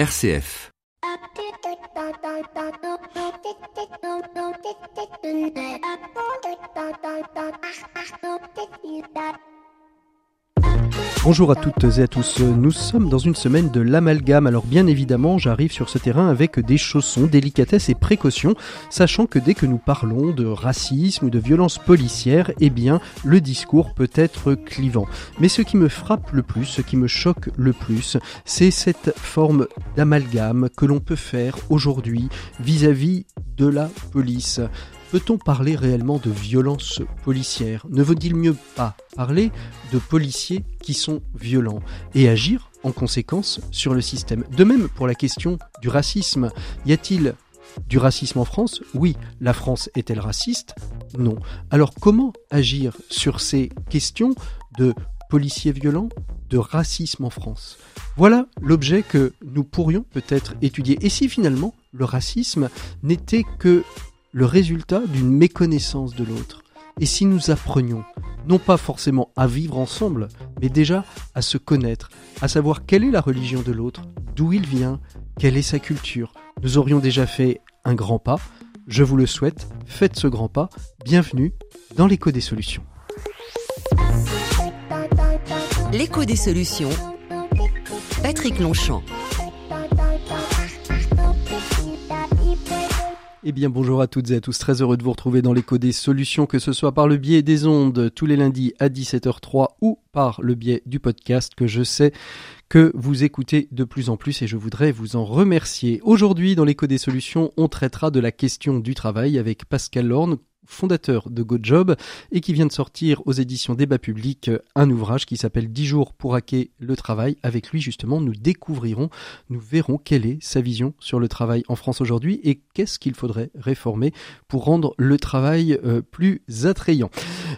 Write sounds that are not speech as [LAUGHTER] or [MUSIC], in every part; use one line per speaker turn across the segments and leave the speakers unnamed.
RCF. Bonjour à toutes et à tous. Nous sommes dans une semaine de l'amalgame. Alors bien évidemment, j'arrive sur ce terrain avec des chaussons, délicatesse et précautions, sachant que dès que nous parlons de racisme ou de violence policière, eh bien, le discours peut être clivant. Mais ce qui me frappe le plus, ce qui me choque le plus, c'est cette forme d'amalgame que l'on peut faire aujourd'hui vis-à-vis de la police. Peut-on parler réellement de violence policière Ne vaut-il mieux pas parler de policiers qui sont violents et agir en conséquence sur le système? De même pour la question du racisme. Y a-t-il du racisme en France? Oui. La France est-elle raciste? Non. Alors comment agir sur ces questions de policiers violents, de racisme en France? Voilà l'objet que nous pourrions peut-être étudier. Et si finalement le racisme n'était que le résultat d'une méconnaissance de l'autre. Et si nous apprenions, non pas forcément à vivre ensemble, mais déjà à se connaître, à savoir quelle est la religion de l'autre, d'où il vient, quelle est sa culture, nous aurions déjà fait un grand pas. Je vous le souhaite, faites ce grand pas. Bienvenue dans l'écho des solutions.
L'écho des solutions. Patrick Longchamp.
Eh bien bonjour à toutes et à tous, très heureux de vous retrouver dans l'écho des solutions, que ce soit par le biais des ondes tous les lundis à 17h03 ou par le biais du podcast que je sais que vous écoutez de plus en plus et je voudrais vous en remercier. Aujourd'hui dans l'écho des solutions, on traitera de la question du travail avec Pascal Lorne, fondateur de GoJob et qui vient de sortir aux éditions Débat Public un ouvrage qui s'appelle 10 jours pour hacker le travail. Avec lui, justement, nous découvrirons, nous verrons quelle est sa vision sur le travail en France aujourd'hui et qu'est-ce qu'il faudrait réformer pour rendre le travail euh, plus attrayant.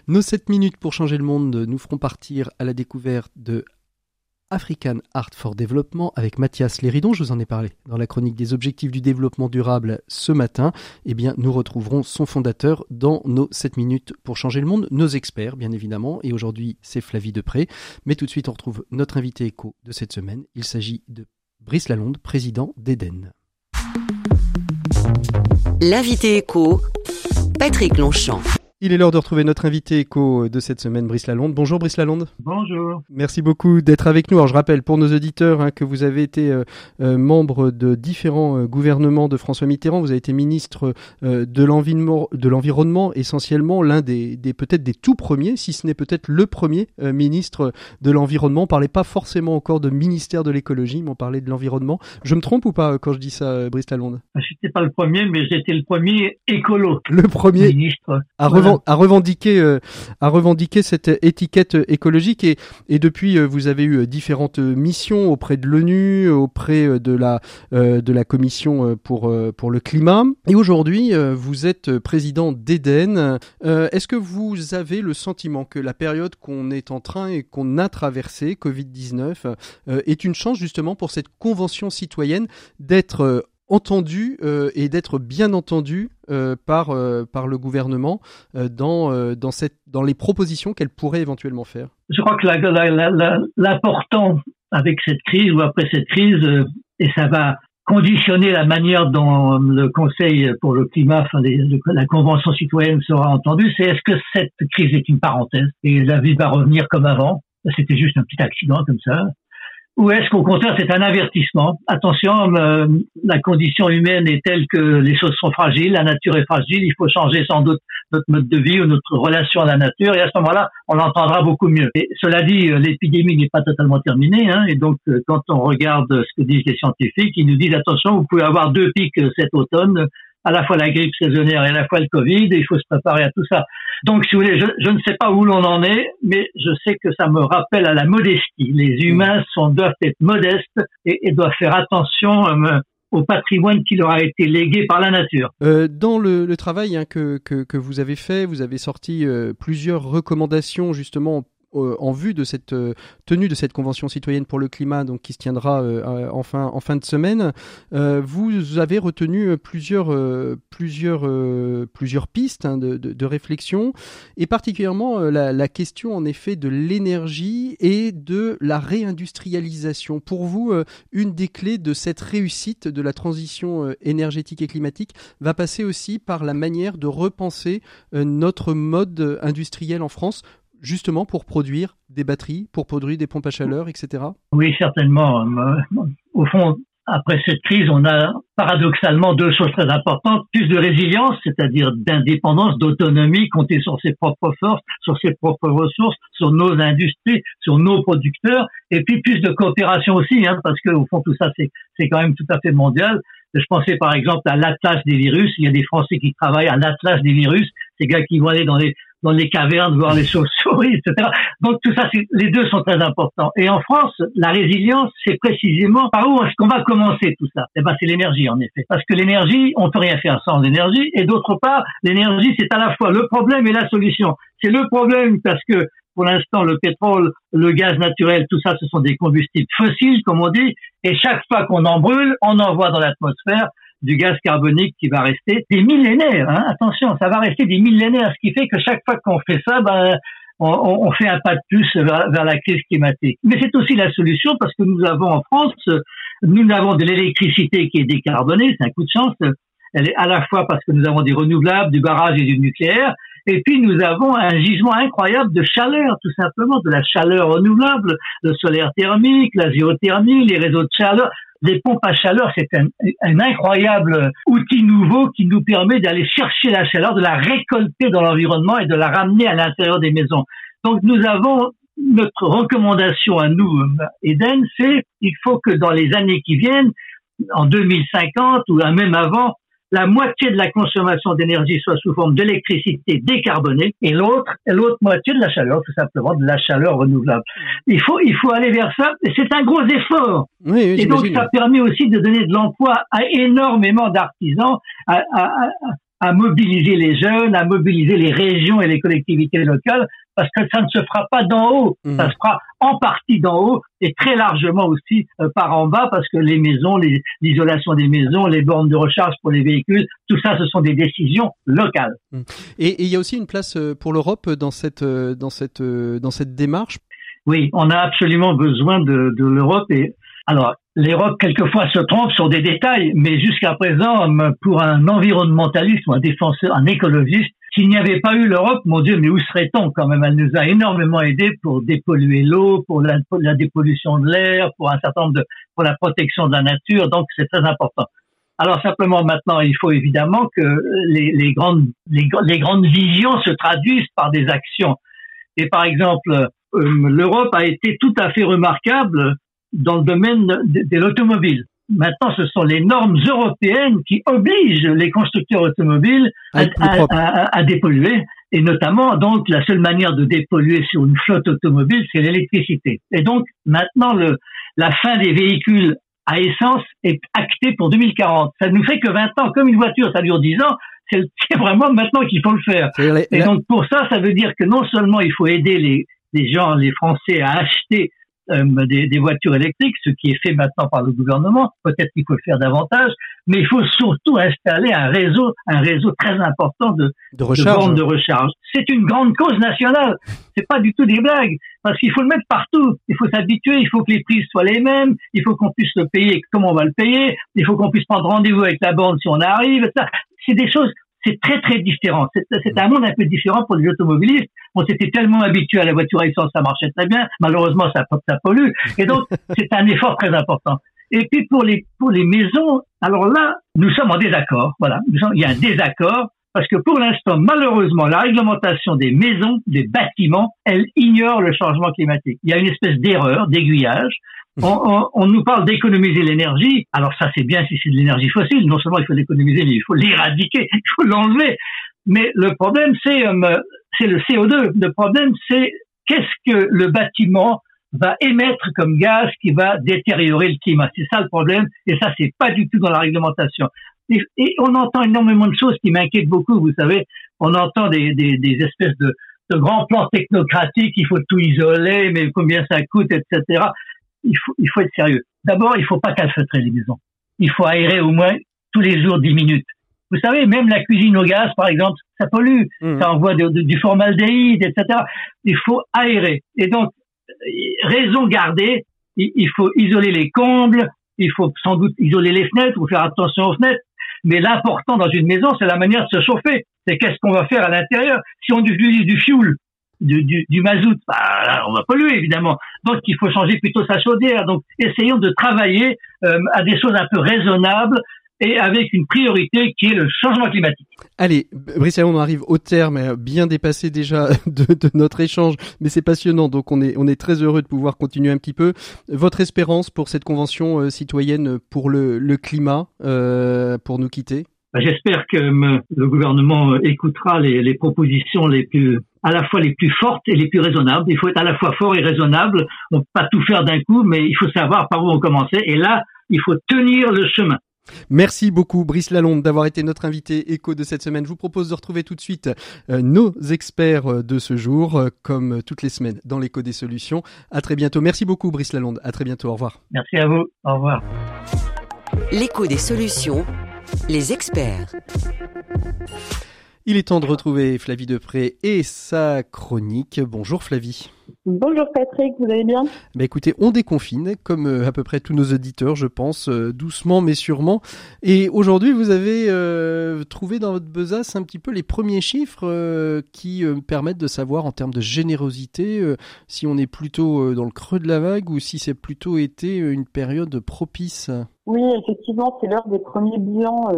Nos 7 minutes pour changer le monde nous feront partir à la découverte de African Art for Development avec Mathias Léridon, je vous en ai parlé dans la chronique des objectifs du développement durable ce matin. Eh bien, nous retrouverons son fondateur dans nos 7 minutes pour changer le monde, nos experts bien évidemment, et aujourd'hui c'est Flavie Depré. Mais tout de suite on retrouve notre invité éco de cette semaine. Il s'agit de Brice Lalonde, président d'Eden.
L'invité éco, Patrick Longchamp.
Il est l'heure de retrouver notre invité éco de cette semaine, Brice Lalonde. Bonjour Brice Lalonde.
Bonjour.
Merci beaucoup d'être avec nous. Alors je rappelle pour nos auditeurs hein, que vous avez été euh, euh, membre de différents euh, gouvernements de François Mitterrand. Vous avez été ministre de l'environnement, essentiellement l'un des, peut-être des tout premiers, si ce n'est peut-être le premier ministre de l'environnement. On parlait pas forcément encore de ministère de l'écologie, mais on parlait de l'environnement. Je me trompe ou pas quand je dis ça, Brice Lalonde?
J'étais pas le premier, mais j'étais le premier écolo.
Le premier
ministre.
À à revendiquer, euh, cette étiquette écologique et, depuis euh, vous avez eu différentes missions auprès de l'ONU, auprès de la de la commission pour pour le climat et aujourd'hui vous êtes président d'Eden. Est-ce que vous avez le sentiment que la période qu'on est en train et qu'on a traversée, Covid-19, est une chance justement pour cette convention citoyenne d'être entendu euh, et d'être bien entendu euh, par, euh, par le gouvernement dans, dans, cette, dans les propositions qu'elle pourrait éventuellement faire.
Je crois que l'important avec cette crise ou après cette crise, et ça va conditionner la manière dont le Conseil pour le climat, enfin la Convention citoyenne sera entendue, c'est est-ce que cette crise est une parenthèse? Et la vie va revenir comme avant. C'était juste un petit accident comme ça ou est-ce qu'au contraire c'est un avertissement Attention, euh, la condition humaine est telle que les choses sont fragiles, la nature est fragile, il faut changer sans doute notre mode de vie ou notre relation à la nature, et à ce moment-là, on l'entendra beaucoup mieux. Cela dit, euh, l'épidémie n'est pas totalement terminée, hein, et donc euh, quand on regarde ce que disent les scientifiques, ils nous disent attention, vous pouvez avoir deux pics cet automne, à la fois la grippe saisonnière et à la fois le Covid, et il faut se préparer à tout ça. Donc, si vous voulez, je, je ne sais pas où l'on en est, mais je sais que ça me rappelle à la modestie. Les humains sont, doivent être modestes et, et doivent faire attention euh, au patrimoine qui leur a été légué par la nature.
Euh, dans le, le travail hein, que, que, que, vous avez fait, vous avez sorti euh, plusieurs recommandations justement en vue de cette tenue de cette convention citoyenne pour le climat, donc qui se tiendra en fin, en fin de semaine, vous avez retenu plusieurs, pistes hein, de, réflexion, et particulièrement la, question en effet de l'énergie et de la réindustrialisation. Pour vous, une des clés de cette réussite de la transition énergétique et climatique va passer aussi par la manière de repenser notre mode industriel en France justement pour produire des batteries, pour produire des pompes à chaleur, etc.
Oui, certainement. Euh, au fond, après cette crise, on a paradoxalement deux choses très importantes. Plus de résilience, c'est-à-dire d'indépendance, d'autonomie, compter sur ses propres forces, sur ses propres ressources, sur nos industries, sur nos producteurs, et puis plus de coopération aussi, hein, parce que au fond tout ça c'est quand même tout à fait mondial. Je pensais par exemple à l'atlas des virus. Il y a des Français qui travaillent à l'atlas des virus. Ces gars qui vont aller dans les dans les cavernes voir les chauves-souris, [LAUGHS] etc. Donc tout ça, les deux sont très importants. Et en France, la résilience, c'est précisément par où est-ce qu'on va commencer tout ça Eh ben, c'est l'énergie en effet, parce que l'énergie, on peut rien faire sans l'énergie. Et d'autre part, l'énergie, c'est à la fois le problème et la solution. C'est le problème parce que pour l'instant, le pétrole, le gaz naturel, tout ça, ce sont des combustibles fossiles, comme on dit. Et chaque fois qu'on en brûle, on envoie dans l'atmosphère du gaz carbonique qui va rester des millénaires. Hein. Attention, ça va rester des millénaires, ce qui fait que chaque fois qu'on fait ça, ben, on, on, fait un pas de plus vers, vers la crise climatique. Mais c'est aussi la solution parce que nous avons en France, nous avons de l'électricité qui est décarbonée, c'est un coup de chance. Elle est à la fois parce que nous avons des renouvelables, du barrage et du nucléaire, et puis nous avons un gisement incroyable de chaleur, tout simplement, de la chaleur renouvelable, le solaire thermique, la géothermie, les réseaux de chaleur les pompes à chaleur, c'est un, incroyable outil nouveau qui nous permet d'aller chercher la chaleur, de la récolter dans l'environnement et de la ramener à l'intérieur des maisons. Donc nous avons notre recommandation à nous, Eden, c'est il faut que dans les années qui viennent, en 2050 ou même avant, la moitié de la consommation d'énergie soit sous forme d'électricité décarbonée et l'autre l'autre moitié de la chaleur tout simplement de la chaleur renouvelable. Il faut il faut aller vers ça et c'est un gros effort. et donc ça permet aussi de donner de l'emploi à énormément d'artisans à, à, à mobiliser les jeunes, à mobiliser les régions et les collectivités locales, parce que ça ne se fera pas d'en haut, mmh. ça se fera en partie d'en haut et très largement aussi euh, par en bas, parce que les maisons, l'isolation des maisons, les bornes de recharge pour les véhicules, tout ça, ce sont des décisions locales. Mmh.
Et, il y a aussi une place euh, pour l'Europe dans cette, euh, dans cette, dans cette démarche?
Oui, on a absolument besoin de, de l'Europe et alors l'Europe quelquefois se trompe sur des détails, mais jusqu'à présent, pour un environnementaliste ou un défenseur, un écologiste, s'il n'y avait pas eu l'Europe, mon Dieu, mais où serait-on quand même? Elle nous a énormément aidés pour dépolluer l'eau, pour la, dépollution de l'air, pour un certain nombre de, pour la protection de la nature. Donc c'est très important. Alors simplement maintenant, il faut évidemment que les, les grandes les, les, grandes visions se traduisent par des actions. Et par exemple, euh, l'Europe a été tout à fait remarquable dans le domaine de, l'automobile. Maintenant, ce sont les normes européennes qui obligent les constructeurs automobiles à, à, dépolluer. Et notamment, donc, la seule manière de dépolluer sur une flotte automobile, c'est l'électricité. Et donc, maintenant, le, la fin des véhicules à essence est actée pour 2040. Ça nous fait que 20 ans. Comme une voiture, ça dure 10 ans, c'est vraiment maintenant qu'il faut le faire. Et donc, pour ça, ça veut dire que non seulement il faut aider les, les gens, les Français à acheter euh, des, des, voitures électriques, ce qui est fait maintenant par le gouvernement. Peut-être qu'il faut le faire davantage, mais il faut surtout installer un réseau, un réseau très important de,
de, recharge.
de, recharge. C'est une grande cause nationale. C'est pas du tout des blagues, parce qu'il faut le mettre partout. Il faut s'habituer. Il faut que les prix soient les mêmes. Il faut qu'on puisse le payer comme on va le payer? Il faut qu'on puisse prendre rendez-vous avec la bande si on arrive. C'est des choses c'est très très différent. C'est un monde un peu différent pour les automobilistes. On s'était tellement habitué à la voiture à essence, ça marchait très bien. Malheureusement, ça, ça pollue. Et donc, [LAUGHS] c'est un effort très important. Et puis pour les pour les maisons, alors là, nous sommes en désaccord. Voilà, il y a un désaccord parce que pour l'instant, malheureusement, la réglementation des maisons, des bâtiments, elle ignore le changement climatique. Il y a une espèce d'erreur, d'aiguillage. On, on, nous parle d'économiser l'énergie. Alors ça, c'est bien si c'est de l'énergie fossile. Non seulement il faut l'économiser, mais il faut l'éradiquer, il faut l'enlever. Mais le problème, c'est euh, c'est le CO2. Le problème, c'est qu'est-ce que le bâtiment va émettre comme gaz qui va détériorer le climat. C'est ça le problème. Et ça, c'est pas du tout dans la réglementation. Et, et on entend énormément de choses qui m'inquiètent beaucoup. Vous savez, on entend des, des, des espèces de, ce grand plan technocratique, il faut tout isoler, mais combien ça coûte, etc. Il faut, il faut être sérieux. D'abord, il faut pas calfeutrer les maisons. Il faut aérer au moins tous les jours 10 minutes. Vous savez, même la cuisine au gaz, par exemple, ça pollue, mmh. ça envoie du formaldéhyde, etc. Il faut aérer. Et donc, raison gardée, il faut isoler les combles, il faut sans doute isoler les fenêtres ou faire attention aux fenêtres. Mais l'important dans une maison, c'est la manière de se chauffer. C'est qu'est-ce qu'on va faire à l'intérieur. Si on utilise du fioul, du, du, du mazout, bah, on va polluer évidemment. Donc il faut changer plutôt sa chaudière. Donc essayons de travailler euh, à des choses un peu raisonnables et avec une priorité qui est le changement climatique.
Allez, Brice, on arrive au terme, euh, bien dépassé déjà [LAUGHS] de, de notre échange, mais c'est passionnant, donc on est, on est très heureux de pouvoir continuer un petit peu. Votre espérance pour cette convention euh, citoyenne pour le, le climat, euh, pour nous quitter?
Bah, J'espère que le gouvernement écoutera les, les propositions les plus à la fois les plus fortes et les plus raisonnables. Il faut être à la fois fort et raisonnable. On ne peut pas tout faire d'un coup, mais il faut savoir par où on commencer. Et là, il faut tenir le chemin.
Merci beaucoup Brice Lalonde d'avoir été notre invité écho de cette semaine. Je vous propose de retrouver tout de suite euh, nos experts euh, de ce jour, euh, comme toutes les semaines dans l'écho des solutions. À très bientôt. Merci beaucoup Brice Lalonde. À très bientôt. Au revoir.
Merci à vous. Au revoir.
L'écho des solutions, les experts.
Il est temps de retrouver Flavie Depré et sa chronique. Bonjour Flavie.
Bonjour Patrick, vous allez bien?
Bah Écoutez, on déconfine, comme euh, à peu près tous nos auditeurs, je pense, euh, doucement mais sûrement. Et aujourd'hui, vous avez euh, trouvé dans votre besace un petit peu les premiers chiffres qui permettent de savoir en termes de générosité si on est plutôt dans le creux de la vague ou si c'est plutôt été une période propice?
Oui, effectivement, c'est l'heure des premiers bilans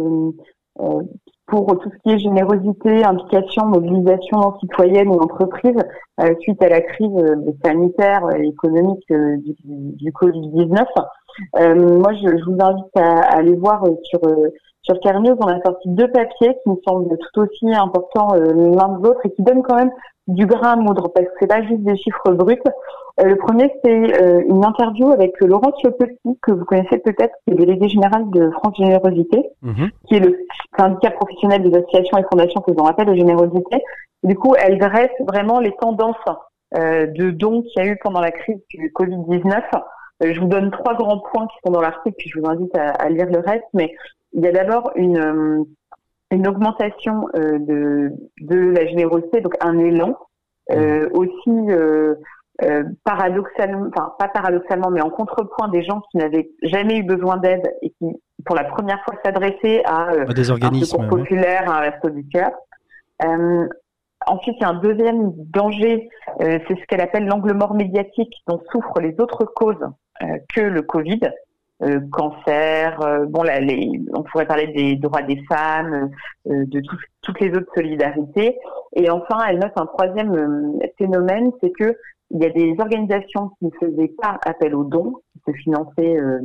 pour tout ce qui est générosité, implication, mobilisation citoyenne ou entreprise euh, suite à la crise euh, sanitaire et économique euh, du, du Covid-19. moi, je, je, vous invite à, aller voir sur sur Carnews, on a sorti deux papiers qui me semblent tout aussi importants l'un de l'autre et qui donnent quand même du grain à moudre parce que c'est pas juste des chiffres bruts. Le premier, c'est une interview avec Laurent Petit, que vous connaissez peut-être, qui est délégué général de France Générosité, mhm. qui est le syndicat professionnel des associations et fondations que l'on appelle de générosité. du coup, elle dresse vraiment les tendances euh, de dons qu'il y a eu pendant la crise du Covid-19. je vous donne trois grands points qui sont dans l'article, puis je vous invite à, à, lire le reste. Mais il y a d'abord une, une augmentation de, de la générosité, donc un élan. Euh, aussi euh, euh, paradoxalement, enfin pas paradoxalement, mais en contrepoint des gens qui n'avaient jamais eu besoin d'aide et qui, pour la première fois, s'adressaient à,
euh, des organismes
un secours populaire, un resto du cœur. Euh, ensuite, il y a un deuxième danger, euh, c'est ce qu'elle appelle l'angle mort médiatique dont souffrent les autres causes que le Covid. cancer, bon là, les, on pourrait parler des droits des femmes, de toutes les autres solidarités. Et enfin, elle note un troisième phénomène, c'est que il y a des organisations qui ne faisaient pas appel aux dons, qui se finançaient euh,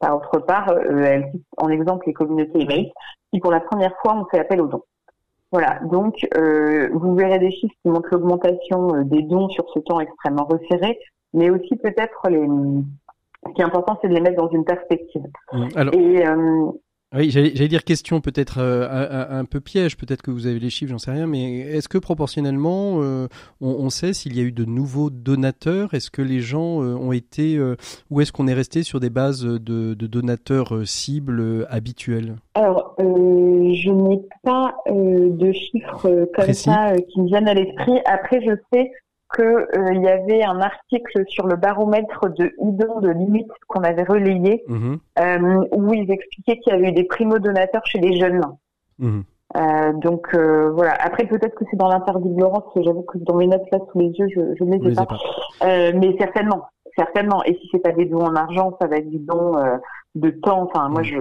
par autre part. Euh, en exemple les communautés éveillées, qui pour la première fois ont fait appel aux dons. Voilà, donc euh, vous verrez des chiffres qui montrent l'augmentation des dons sur ce temps extrêmement resserré, mais aussi peut-être les. Ce qui est important, c'est de les mettre dans une perspective.
Mmh, alors... Et euh, oui, j'allais dire question peut-être euh, un, peu piège, peut-être que vous avez les chiffres, j'en sais rien, mais est-ce que proportionnellement, euh, on, sait s'il y a eu de nouveaux donateurs? Est-ce que les gens euh, ont été, ou est-ce qu'on est resté sur des bases de, donateurs cibles habituels
Alors, je n'ai pas de chiffres comme ça qui me viennent à l'esprit. Après, je sais qu'il euh, y avait un article sur le baromètre de Hidon de limite qu'on avait relayé, mhm. euh, où ils expliquaient qu'il y avait eu des primo-donateurs chez les jeunes. Mhm. Euh, donc euh, voilà. Après peut-être que c'est dans l'interdit de Laurence, j'avoue que dans mes notes là sous les yeux, je, ne les ai pas. pas. mais certainement, certainement. Et si c'est pas des dons en argent, ça va être des dons de temps. Enfin, moi, mm. je,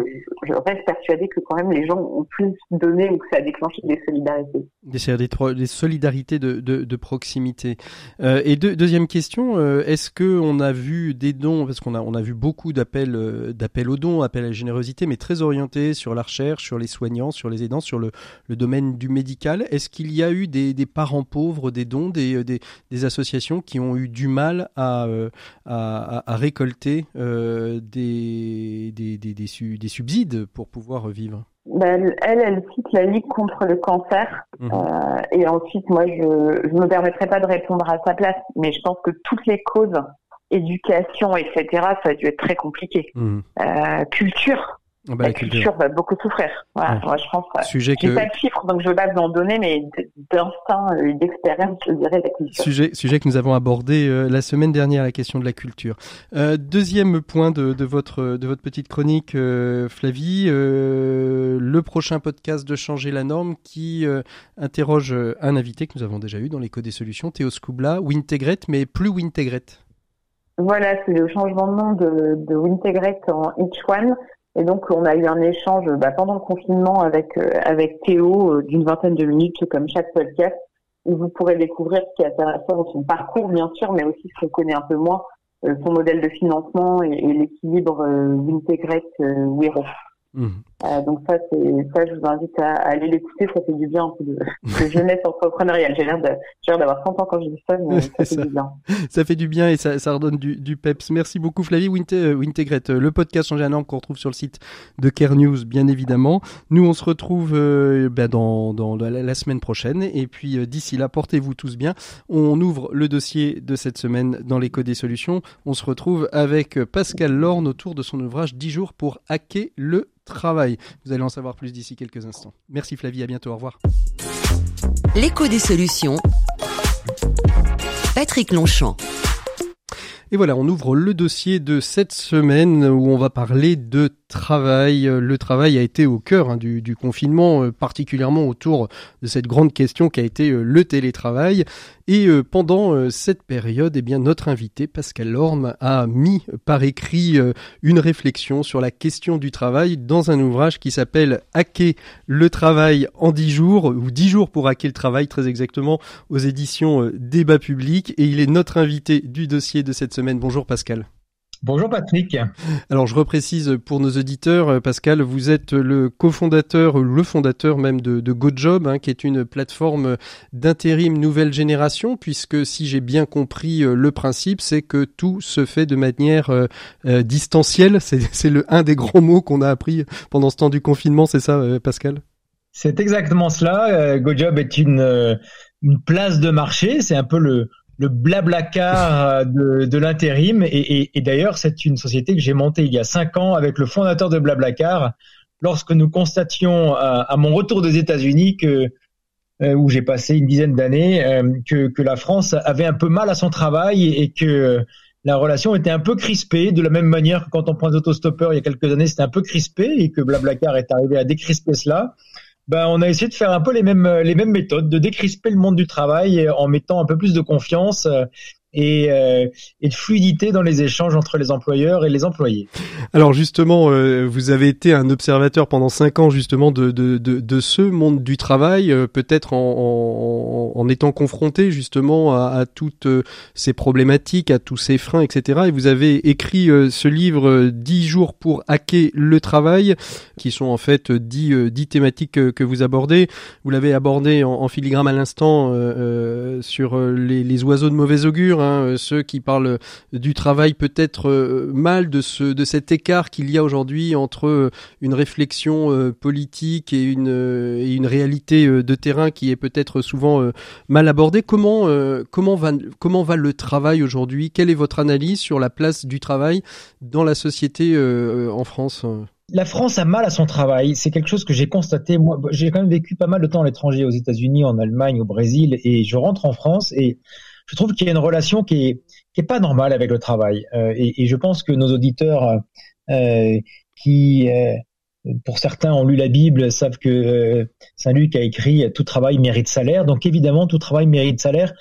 je, reste persuadée que quand même les gens ont plus donné ou que ça a déclenché des solidarités.
Des, des solidarités de, de, de proximité. Euh, et deuxième question, euh, est-ce que on a vu des dons, parce qu'on a, on a vu beaucoup d'appels, euh, d'appels aux dons, appels à la générosité, mais très orientés sur la recherche, sur les soignants, sur les aidants, sur le, le domaine du médical. Est-ce qu'il y a eu des, des parents pauvres, des dons, des, des, des, associations qui ont eu du mal à, à, à récolter des des, des, des, subsides pour pouvoir vivre
ben, elle, elle cite la Ligue contre le cancer. Mhm. Euh, et ensuite, moi, je ne me permettrai pas de répondre à sa place, mais je pense que toutes les causes, éducation, etc., ça a dû être très compliqué. Mhm. Euh, culture, ah bah, la, culture. va beaucoup souffrir. Voilà, moi, je pense. Sujet que... pas de chiffres, donc je ne veux pas vous en donner, mais d'instinct et d'expérience, je dirais la culture.
Sujet, sujet que nous avons abordé euh, la semaine dernière, la question de la culture. Euh, deuxième point de, de, votre de votre petite chronique, euh, Flavie, euh, le prochain podcast de Changer la norme qui euh, interroge un invité que nous avons déjà eu dans l'écho des solutions, Théo Scoubla, Wintegret, mais plus Wintegret.
Voilà, c'est le changement de nom de, de Wintegret en Each One. Et donc, on a eu un échange bah, pendant le confinement avec euh, avec Théo euh, d'une vingtaine de minutes, comme chaque podcast, où vous pourrez découvrir ce qui est intéressant son parcours, bien sûr, mais aussi ce qu'on connaît un peu moins, euh, son modèle de financement et, l'équilibre euh, Wintegrate Wiro. Mmh. Euh, donc ça, c'est ça, je vous invite à, aller l'écouter. Ça fait du bien un peu de, de [LAUGHS] jeunesse entrepreneuriale. J'ai l'air d'avoir 30 ans quand je dis ça, mais ça fait du bien.
Ça fait du bien et ça, ça redonne du, du peps. Merci beaucoup, Flavie euh, Wintegrette. Euh, le podcast Changer un norme qu'on retrouve sur le site de Care News, bien évidemment. Nous, on se retrouve euh, ben dans, dans la, semaine prochaine. Et puis d'ici là, portez-vous tous bien. On ouvre le dossier de cette semaine dans l'écho des solutions. On se retrouve avec Pascal Lorne autour de son ouvrage 10 jours pour hacker le travail. Vous allez en savoir plus d'ici quelques instants. Merci Flavie, à bientôt, au revoir.
L'écho des solutions. Patrick Longchamp.
Et voilà, on ouvre le dossier de cette semaine où on va parler de travail. Le travail a été au cœur hein, du, du, confinement, euh, particulièrement autour de cette grande question qui a été euh, le télétravail. Et euh, pendant cette période, eh bien, notre invité Pascal Lorme a mis par écrit une réflexion sur la question du travail dans un ouvrage qui s'appelle Hacker le travail en 10 jours ou 10 jours pour hacker le travail très exactement aux éditions Débat public. Et il est notre invité du dossier de cette semaine. Bonjour Pascal.
Bonjour Patrick.
Alors je reprécise pour nos auditeurs, euh, Pascal, vous êtes le cofondateur, le fondateur même de, de GoJob, hein, qui est une plateforme d'intérim nouvelle génération, puisque si j'ai bien compris euh, le principe, c'est que tout se fait de manière euh, distancielle. C'est le un des grands mots qu'on a appris pendant ce temps du confinement, c'est ça, Pascal?
C'est exactement cela. GoJob est une, une place de marché, c'est un peu le le blablacar euh, de, de l'intérim. Et, et, d'ailleurs, c'est une société que j'ai montée il y a cinq ans avec le fondateur de Blablacar, lorsque nous constations à, mon retour des États-Unis que euh, où j'ai passé une dizaine d'années, euh, que, que, la France avait un peu mal à son travail et, que la relation était un peu crispée, de la même manière que quand on prend des autostoppeurs il y a quelques années, c'était un peu crispé et que Blablacar est arrivé à décrisper cela ben, on a essayé de faire un peu les mêmes, les mêmes méthodes, de décrisper le monde du travail en mettant un peu plus de confiance et, euh, et, de fluidité dans les échanges entre les employeurs et les employés.
Alors justement, euh, vous avez été un observateur pendant cinq ans justement de, de, de, de ce monde du travail, euh, peut-être en, en, en, étant confronté justement à, à, toutes ces problématiques, à tous ces freins, etc. Et vous avez écrit ce livre 10 jours pour hacker le travail, qui sont en fait 10, 10 thématiques que vous abordez. Vous l'avez abordé en, en, filigrane à l'instant sur les, les oiseaux de mauvais augure Hein, euh, ceux qui parlent du travail peut-être euh, mal de ce de cet écart qu'il y a aujourd'hui entre euh, une réflexion politique et une et une réalité de terrain qui est peut-être souvent mal abordée. Comment comment va comment va le travail aujourd'hui? Quelle est votre analyse sur la place du travail dans la société en France?
La France a mal à son travail. C'est quelque chose que j'ai constaté. Moi, j'ai quand même vécu pas mal de temps à l'étranger, aux États-Unis, en Allemagne, au Brésil, et je rentre en France et je trouve qu'il y a une relation qui est, qui est pas normale avec le travail. Euh, et, et, je pense que nos auditeurs euh, qui, euh, pour certains, ont lu la Bible, savent que euh, Saint Luc a écrit tout travail mérite salaire. Donc évidemment, tout travail mérite salaire.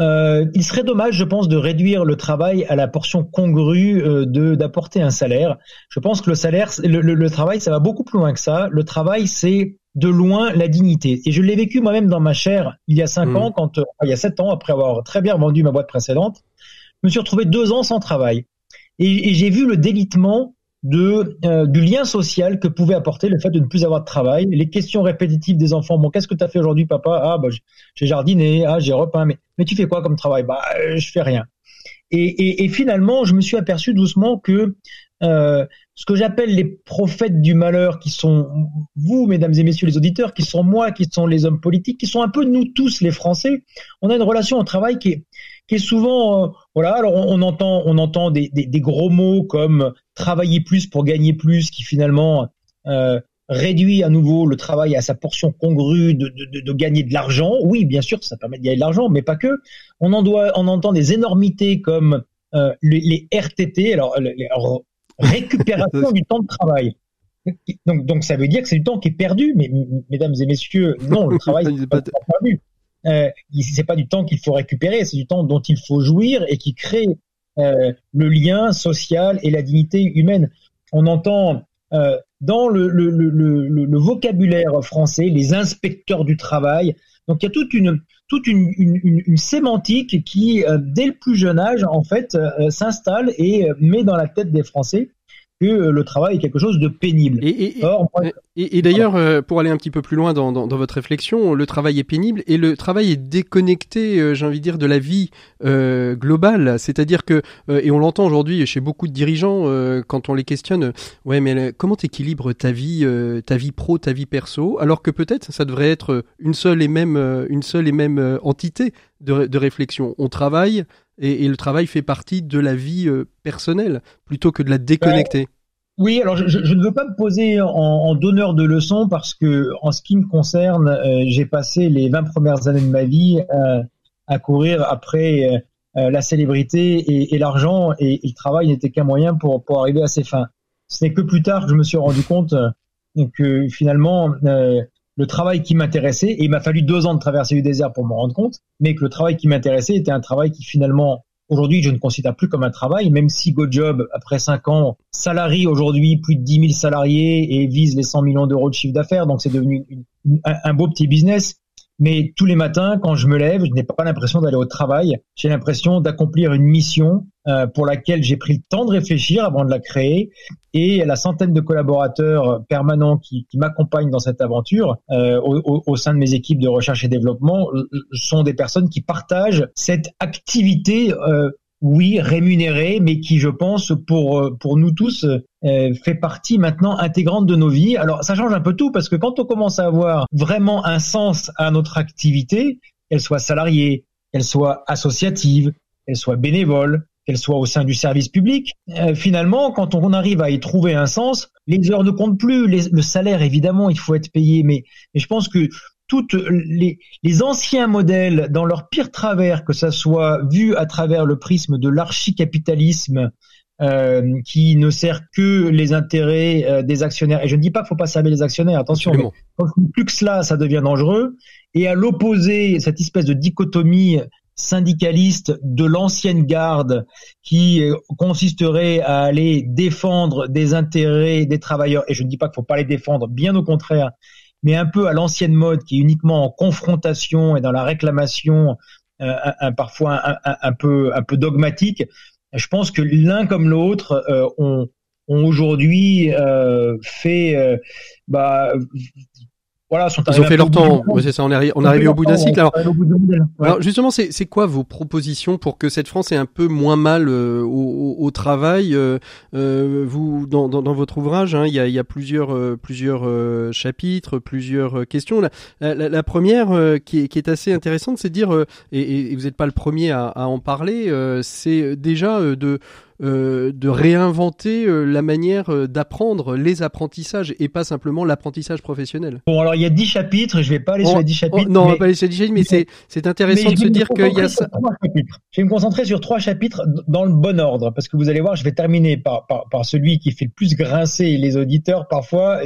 Euh, il serait dommage, je pense, de réduire le travail à la portion congrue de d'apporter un salaire. Je pense que le salaire, le, le, le, travail, ça va beaucoup plus loin que ça. Le travail, c'est de loin la dignité. Et je l'ai vécu moi-même dans ma chair il y a cinq hmm. ans, quand euh, il y a sept ans, après avoir très bien vendu ma boîte précédente, je me suis retrouvé deux ans sans travail. Et, j'ai vu le délitement de euh, du lien social que pouvait apporter le fait de ne plus avoir de travail, les questions répétitives des enfants. Bon, qu'est-ce que tu as fait aujourd'hui, papa? Ah, bah, j'ai jardiné. Ah, j'ai repeint. Mais, mais tu fais quoi comme travail? Bah, euh, je fais rien. Et, et, et, finalement, je me suis aperçu doucement que euh, ce que j'appelle les prophètes du malheur, qui sont vous, mesdames et messieurs les auditeurs, qui sont moi, qui sont les hommes politiques, qui sont un peu nous tous les Français. On a une relation au travail qui est, qui est souvent, euh, voilà. Alors on, entend, on entend des, des, des, gros mots comme travailler plus pour gagner plus, qui finalement euh, réduit à nouveau le travail à sa portion congrue de, de, de gagner de l'argent. Oui, bien sûr, ça permet de gagner de l'argent, mais pas que. On en doit, on entend des énormités comme euh, les, les, RTT, alors les, récupération [LAUGHS] du temps de travail. Donc, donc ça veut dire que c'est du temps qui est perdu, mais mesdames et messieurs, non, le travail [LAUGHS] n'est pas, perdu. Euh, c'est pas du temps qu'il faut récupérer, c'est du temps dont il faut jouir et qui crée euh, le lien social et la dignité humaine. On entend euh, dans le, le, le, le, vocabulaire français les inspecteurs du travail. Donc il y a toute une toute une, une, sémantique qui, euh, dès le plus jeune âge, en fait, euh, s'installe et met dans la tête des Français que le travail est quelque chose de pénible.
Et, et, d'ailleurs, euh, pour aller un petit peu plus loin dans, votre réflexion, le travail est pénible et le travail est déconnecté, euh, j'ai envie de dire, de la vie euh, globale. C'est-à-dire que, et on l'entend aujourd'hui chez beaucoup de dirigeants, quand on les questionne, ouais, mais comment t'équilibres ta vie, ta vie pro, ta vie perso, alors que peut-être ça devrait être une seule et même, une seule et même entité de, de réflexion. On travaille, et, le travail fait partie de la vie euh, personnelle plutôt que de la déconnecter.
oui, alors je, ne veux pas me poser en, donneur de leçons parce que en ce qui me concerne, euh, j'ai passé les 20 premières années de ma vie euh, à courir après la célébrité et, l'argent et, le travail n'était qu'un moyen pour, pour arriver à ses fins. Ce n'est que plus tard que je me suis rendu compte que finalement le travail qui m'intéressait, et il m'a fallu deux ans de traverser du désert pour m'en rendre compte, mais que le travail qui m'intéressait était un travail qui finalement, aujourd'hui, je ne considère plus comme un travail, même si GoJob, après cinq ans, salarie aujourd'hui plus de 10 000 salariés et vise les 100 millions d'euros de chiffre d'affaires, donc c'est devenu un beau petit business. Mais tous les matins, quand je me lève, je n'ai pas l'impression d'aller au travail. J'ai l'impression d'accomplir une mission euh, pour laquelle j'ai pris le temps de réfléchir avant de la créer. Et la centaine de collaborateurs permanents qui, qui m'accompagnent dans cette aventure euh, au, au, sein de mes équipes de recherche et développement euh, sont des personnes qui partagent cette activité euh, oui, rémunéré, mais qui, je pense, pour euh, pour nous tous, euh, fait partie maintenant intégrante de nos vies. Alors, ça change un peu tout parce que quand on commence à avoir vraiment un sens à notre activité, qu'elle soit salariée, qu'elle soit associative, qu'elle soit bénévole, qu'elle soit au sein du service public, euh, finalement, quand on arrive à y trouver un sens, les heures ne comptent plus. le salaire, évidemment, il faut être payé, mais, mais je pense que toutes les, les, anciens modèles dans leur pire travers, que ça soit vu à travers le prisme de l'archicapitalisme euh, qui ne sert que les intérêts euh, des actionnaires. Et je ne dis pas qu'il faut pas servir les actionnaires, attention, mais quand plus que cela, ça devient dangereux. Et à l'opposé, cette espèce de dichotomie syndicaliste de l'ancienne garde qui euh, consisterait à aller défendre des intérêts des travailleurs, et je ne dis pas qu'il faut pas les défendre, bien au contraire, mais un peu à l'ancienne mode, qui est uniquement en confrontation et dans la réclamation, euh, un, parfois un, peu un peu dogmatique. Je pense que l'un comme l'autre euh, ont, ont aujourd'hui euh, fait euh, bah,
voilà, Ils ont fait leur temps. c'est ça. On est, on arrivé au bout d'un cycle. Alors, alors justement, c'est quoi vos propositions pour que cette France ait un peu moins mal euh, au, au, travail euh, euh, Vous, dans, dans, dans, votre ouvrage, hein, il y, a, y, a, plusieurs plusieurs chapitres, plusieurs questions. La, la, la première qui est, qui, est, assez intéressante, c'est de dire, et, et, vous n'êtes pas le premier à, à en parler, c'est déjà de euh, de réinventer euh, la manière euh, d'apprendre les apprentissages et pas simplement l'apprentissage professionnel.
Bon, alors il y a dix chapitres, je vais pas aller sur les dix chapitres.
non, mais... on va pas aller sur les dix chapitres, mais c'est, c'est intéressant de se dire qu'il y a ça.
Je vais me concentrer sur trois chapitres dans le bon ordre, parce que vous allez voir, je vais terminer par, par, par celui qui fait le plus grincer les auditeurs parfois,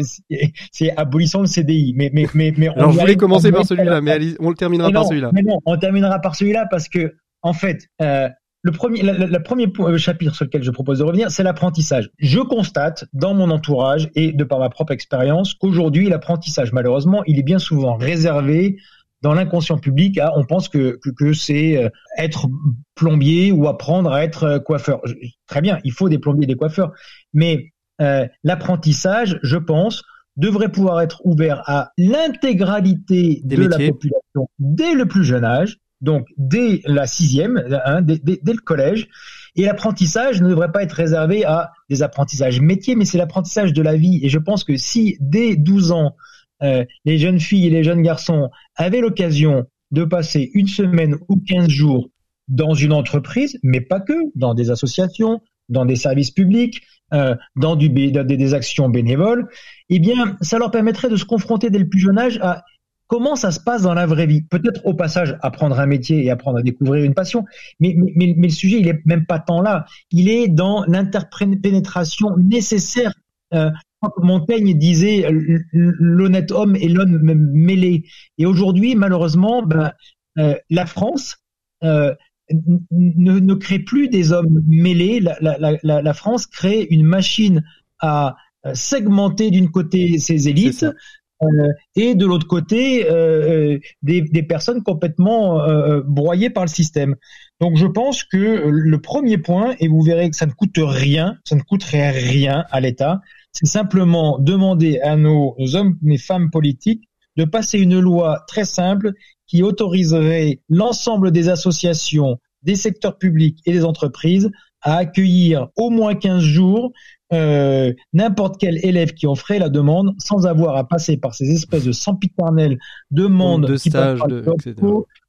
c'est abolition le CDI. Mais, mais, mais, mais
alors je voulais commencer par celui-là, mais on le terminera par celui-là.
Mais non, on terminera par celui-là parce que, en fait, euh, le premier, le premier euh, chapitre sur lequel je propose de revenir, c'est l'apprentissage. Je constate dans mon entourage et de par ma propre expérience qu'aujourd'hui, l'apprentissage, malheureusement, il est bien souvent réservé dans l'inconscient public à on pense que, que, c'est euh, être plombier ou apprendre à être euh, coiffeur. Très bien, il faut des plombiers et des coiffeurs, mais l'apprentissage, je pense, devrait pouvoir être ouvert à l'intégralité de la population dès le plus jeune âge donc dès la sixième, hein, dès, le collège. Et l'apprentissage ne devrait pas être réservé à des apprentissages métiers, mais c'est l'apprentissage de la vie. Et je pense que si dès 12 ans, euh, les jeunes filles et les jeunes garçons avaient l'occasion de passer une semaine ou 15 jours dans une entreprise, mais pas que, dans des associations, dans des services publics, euh, dans du, des actions bénévoles, eh bien, ça leur permettrait de se confronter dès le plus jeune âge à comment ça se passe dans la vraie vie? Peut-être au passage apprendre un métier et apprendre à découvrir une passion, mais, mais, mais le sujet, il est même pas tant là. Il est dans l'interpénétration nécessaire. Euh, Montaigne disait l'honnête homme et l'homme mêlé. Et aujourd'hui, malheureusement, ben, euh, la France euh, ne, ne, crée plus des hommes mêlés. La, la, la, la, France crée une machine à segmenter d'une côté ses élites euh, et de l'autre côté euh, euh, des, des, personnes complètement broyées par le système. Donc je pense que le premier point, et vous verrez que ça ne coûte rien, ça ne coûterait rien à l'État, c'est simplement demander à nos hommes et femmes politiques de passer une loi très simple qui autoriserait l'ensemble des associations, des secteurs publics et des entreprises à accueillir au moins 15 jours euh, n'importe quel élève qui en ferait la demande sans avoir à passer par ces espèces de sempiternelles demandes
de stage, de,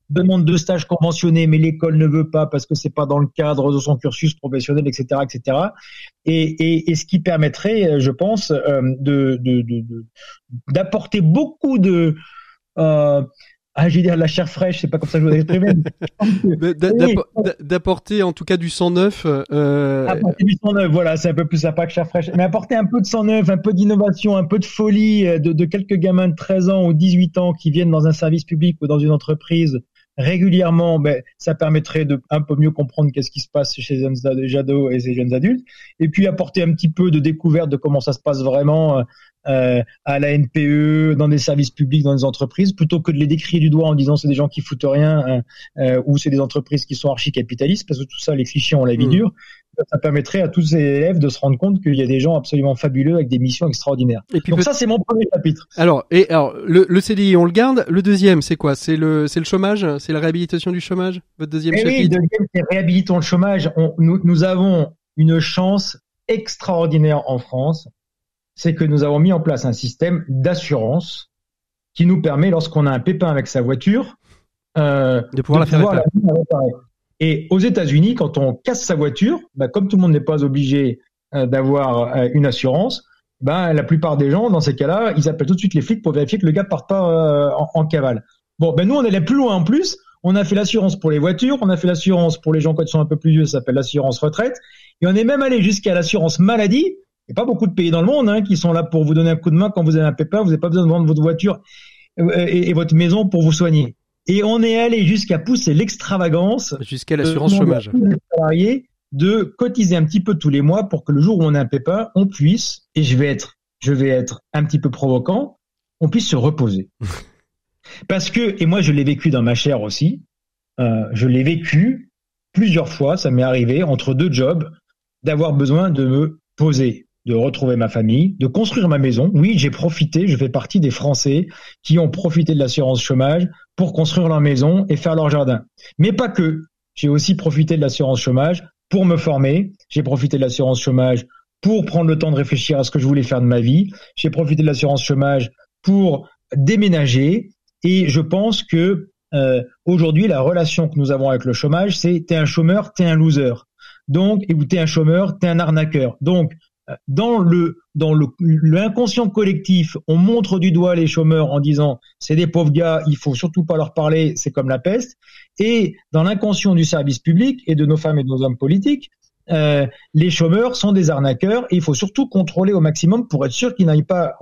demande de stage conventionné, mais l'école ne veut pas parce que c'est pas dans le cadre de son cursus professionnel, etc., etc. Et, et, et ce qui permettrait, je pense, euh, de d'apporter de, beaucoup de euh, ah, je vais dire la chair fraîche, c'est pas comme ça que je voudrais l'exprimer. [LAUGHS]
D'apporter en tout cas du sang neuf. Euh...
Apporter du sang neuf, voilà, c'est un peu plus sympa que chair fraîche. Mais apporter un peu de sang neuf, un peu d'innovation, un peu de folie euh, de, de, quelques gamins de 13 ans ou 18 ans qui viennent dans un service public ou dans une entreprise régulièrement, ben, ça permettrait de un peu mieux comprendre qu'est-ce qui se passe chez les jeunes ados et ces jeunes adultes. Et puis apporter un petit peu de découverte de comment ça se passe vraiment euh, à la NPE, dans des services publics, dans des entreprises, plutôt que de les décrire du doigt en disant c'est des gens qui foutent rien euh, euh, ou c'est des entreprises qui sont archi-capitalistes, parce que tout ça, les clichés ont la vie mmh. dure. Ça permettrait à tous ces élèves de se rendre compte qu'il y a des gens absolument fabuleux avec des missions extraordinaires. Et puis Donc ça, c'est mon premier chapitre.
Alors, et alors le, le, CDI, on le garde. Le deuxième, c'est quoi? C'est le, c'est le chômage? C'est la réhabilitation du chômage? Votre deuxième
eh
chapitre
Oui, le deuxième, c'est réhabilitons le chômage. On, nous, nous avons une chance extraordinaire en France c'est que nous avons mis en place un système d'assurance qui nous permet, lorsqu'on a un pépin avec sa voiture,
euh, de pouvoir la faire réparer.
Et aux États-Unis, quand on casse sa voiture, bah, comme tout le monde n'est pas obligé euh, d'avoir euh, une assurance, bah, la plupart des gens, dans ces cas-là, ils appellent tout de suite les flics pour vérifier que le gars parte pas en, cavale. Bon, ben nous, on allait plus loin en plus. On a fait l'assurance pour les voitures, on a fait l'assurance pour les gens qui sont un peu plus vieux, ça s'appelle l'assurance retraite, et on est même allé jusqu'à l'assurance maladie il n'y a pas beaucoup de pays dans le monde hein, qui sont là pour vous donner un coup de main quand vous avez un pépin. Vous n'avez pas besoin de vendre votre voiture euh, et, votre maison pour vous soigner. Et on est allé jusqu'à pousser l'extravagance.
Jusqu'à l'assurance chômage.
salariés de cotiser un petit peu tous les mois pour que le jour où on a un pépin, on puisse, et je vais être, je vais être un petit peu provocant, on puisse se reposer. [LAUGHS] Parce que, et moi je l'ai vécu dans ma chair aussi, euh, je l'ai vécu plusieurs fois, ça m'est arrivé entre deux jobs, d'avoir besoin de me poser de retrouver ma famille, de construire ma maison. Oui, j'ai profité, je fais partie des Français qui ont profité de l'assurance chômage pour construire leur maison et faire leur jardin. Mais pas que. J'ai aussi profité de l'assurance chômage pour me former. J'ai profité de l'assurance chômage pour prendre le temps de réfléchir à ce que je voulais faire de ma vie. J'ai profité de l'assurance chômage pour déménager. Et je pense que euh, aujourd'hui, la relation que nous avons avec le chômage, c'est t'es un chômeur, t'es un loser. Donc, et t'es un chômeur, t'es un arnaqueur. Donc, dans le dans le l'inconscient collectif, on montre du doigt les chômeurs en disant c'est des pauvres gars, il faut surtout pas leur parler, c'est comme la peste. Et dans l'inconscient du service public et de nos femmes et de nos hommes politiques, euh, les chômeurs sont des arnaqueurs et il faut surtout contrôler au maximum pour être sûr qu'ils n'aillent pas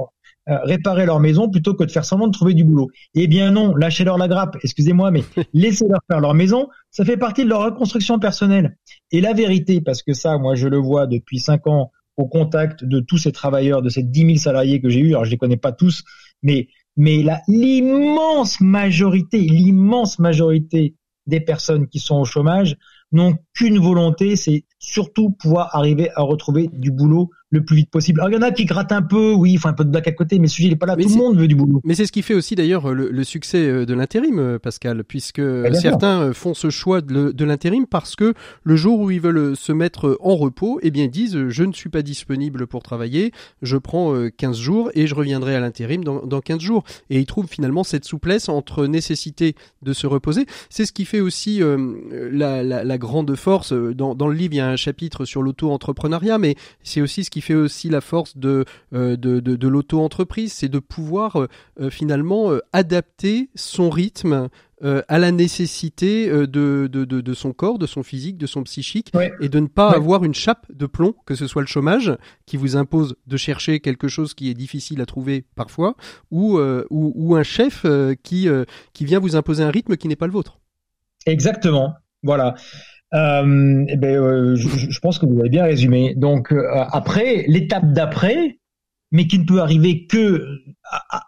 euh, réparer leur maison plutôt que de faire semblant de trouver du boulot. Eh bien non, lâchez-leur la grappe, excusez-moi, mais [LAUGHS] laissez-leur faire leur maison, ça fait partie de leur reconstruction personnelle. Et la vérité, parce que ça, moi je le vois depuis cinq ans au contact de tous ces travailleurs, de ces 10 000 salariés que j'ai eus. Alors, je les connais pas tous, mais, mais l'immense majorité, l'immense majorité des personnes qui sont au chômage n'ont qu'une volonté, c'est surtout pouvoir arriver à retrouver du boulot le plus vite possible. Alors il y en a qui grattent un peu, oui, il faut un peu de blague à côté, mais le sujet n'est pas là. Tout le monde veut du boulot.
Mais c'est ce qui fait aussi d'ailleurs le, succès euh, de l'intérim, euh, Pascal, puisque certains euh, font ce choix de, l'intérim parce que le jour où ils veulent se mettre en repos, eh bien disent je ne suis pas disponible pour travailler, je prends 15 jours et je reviendrai à l'intérim dans, dans 15 jours. Et ils trouvent finalement cette souplesse entre nécessité de se reposer. C'est ce qui fait aussi la, la, la, grande force. Dans, dans le livre, il y a un chapitre sur l'auto-entrepreneuriat, mais c'est aussi ce qui fait aussi la force de, de, de, de l'auto-entreprise, c'est de pouvoir euh, euh, finalement euh, adapter son rythme à la nécessité de, de, de, son corps, de son physique, de son psychique, et de ne pas avoir une chape de plomb, que ce soit le chômage, qui vous impose de chercher quelque chose qui est difficile à trouver parfois, ou, ou, ou, un chef qui, qui vient vous imposer un rythme qui n'est pas le vôtre.
Exactement, voilà. Euh, eh ben, je, je, pense que vous avez bien résumé. Donc après, l'étape d'après, mais qui ne peut arriver que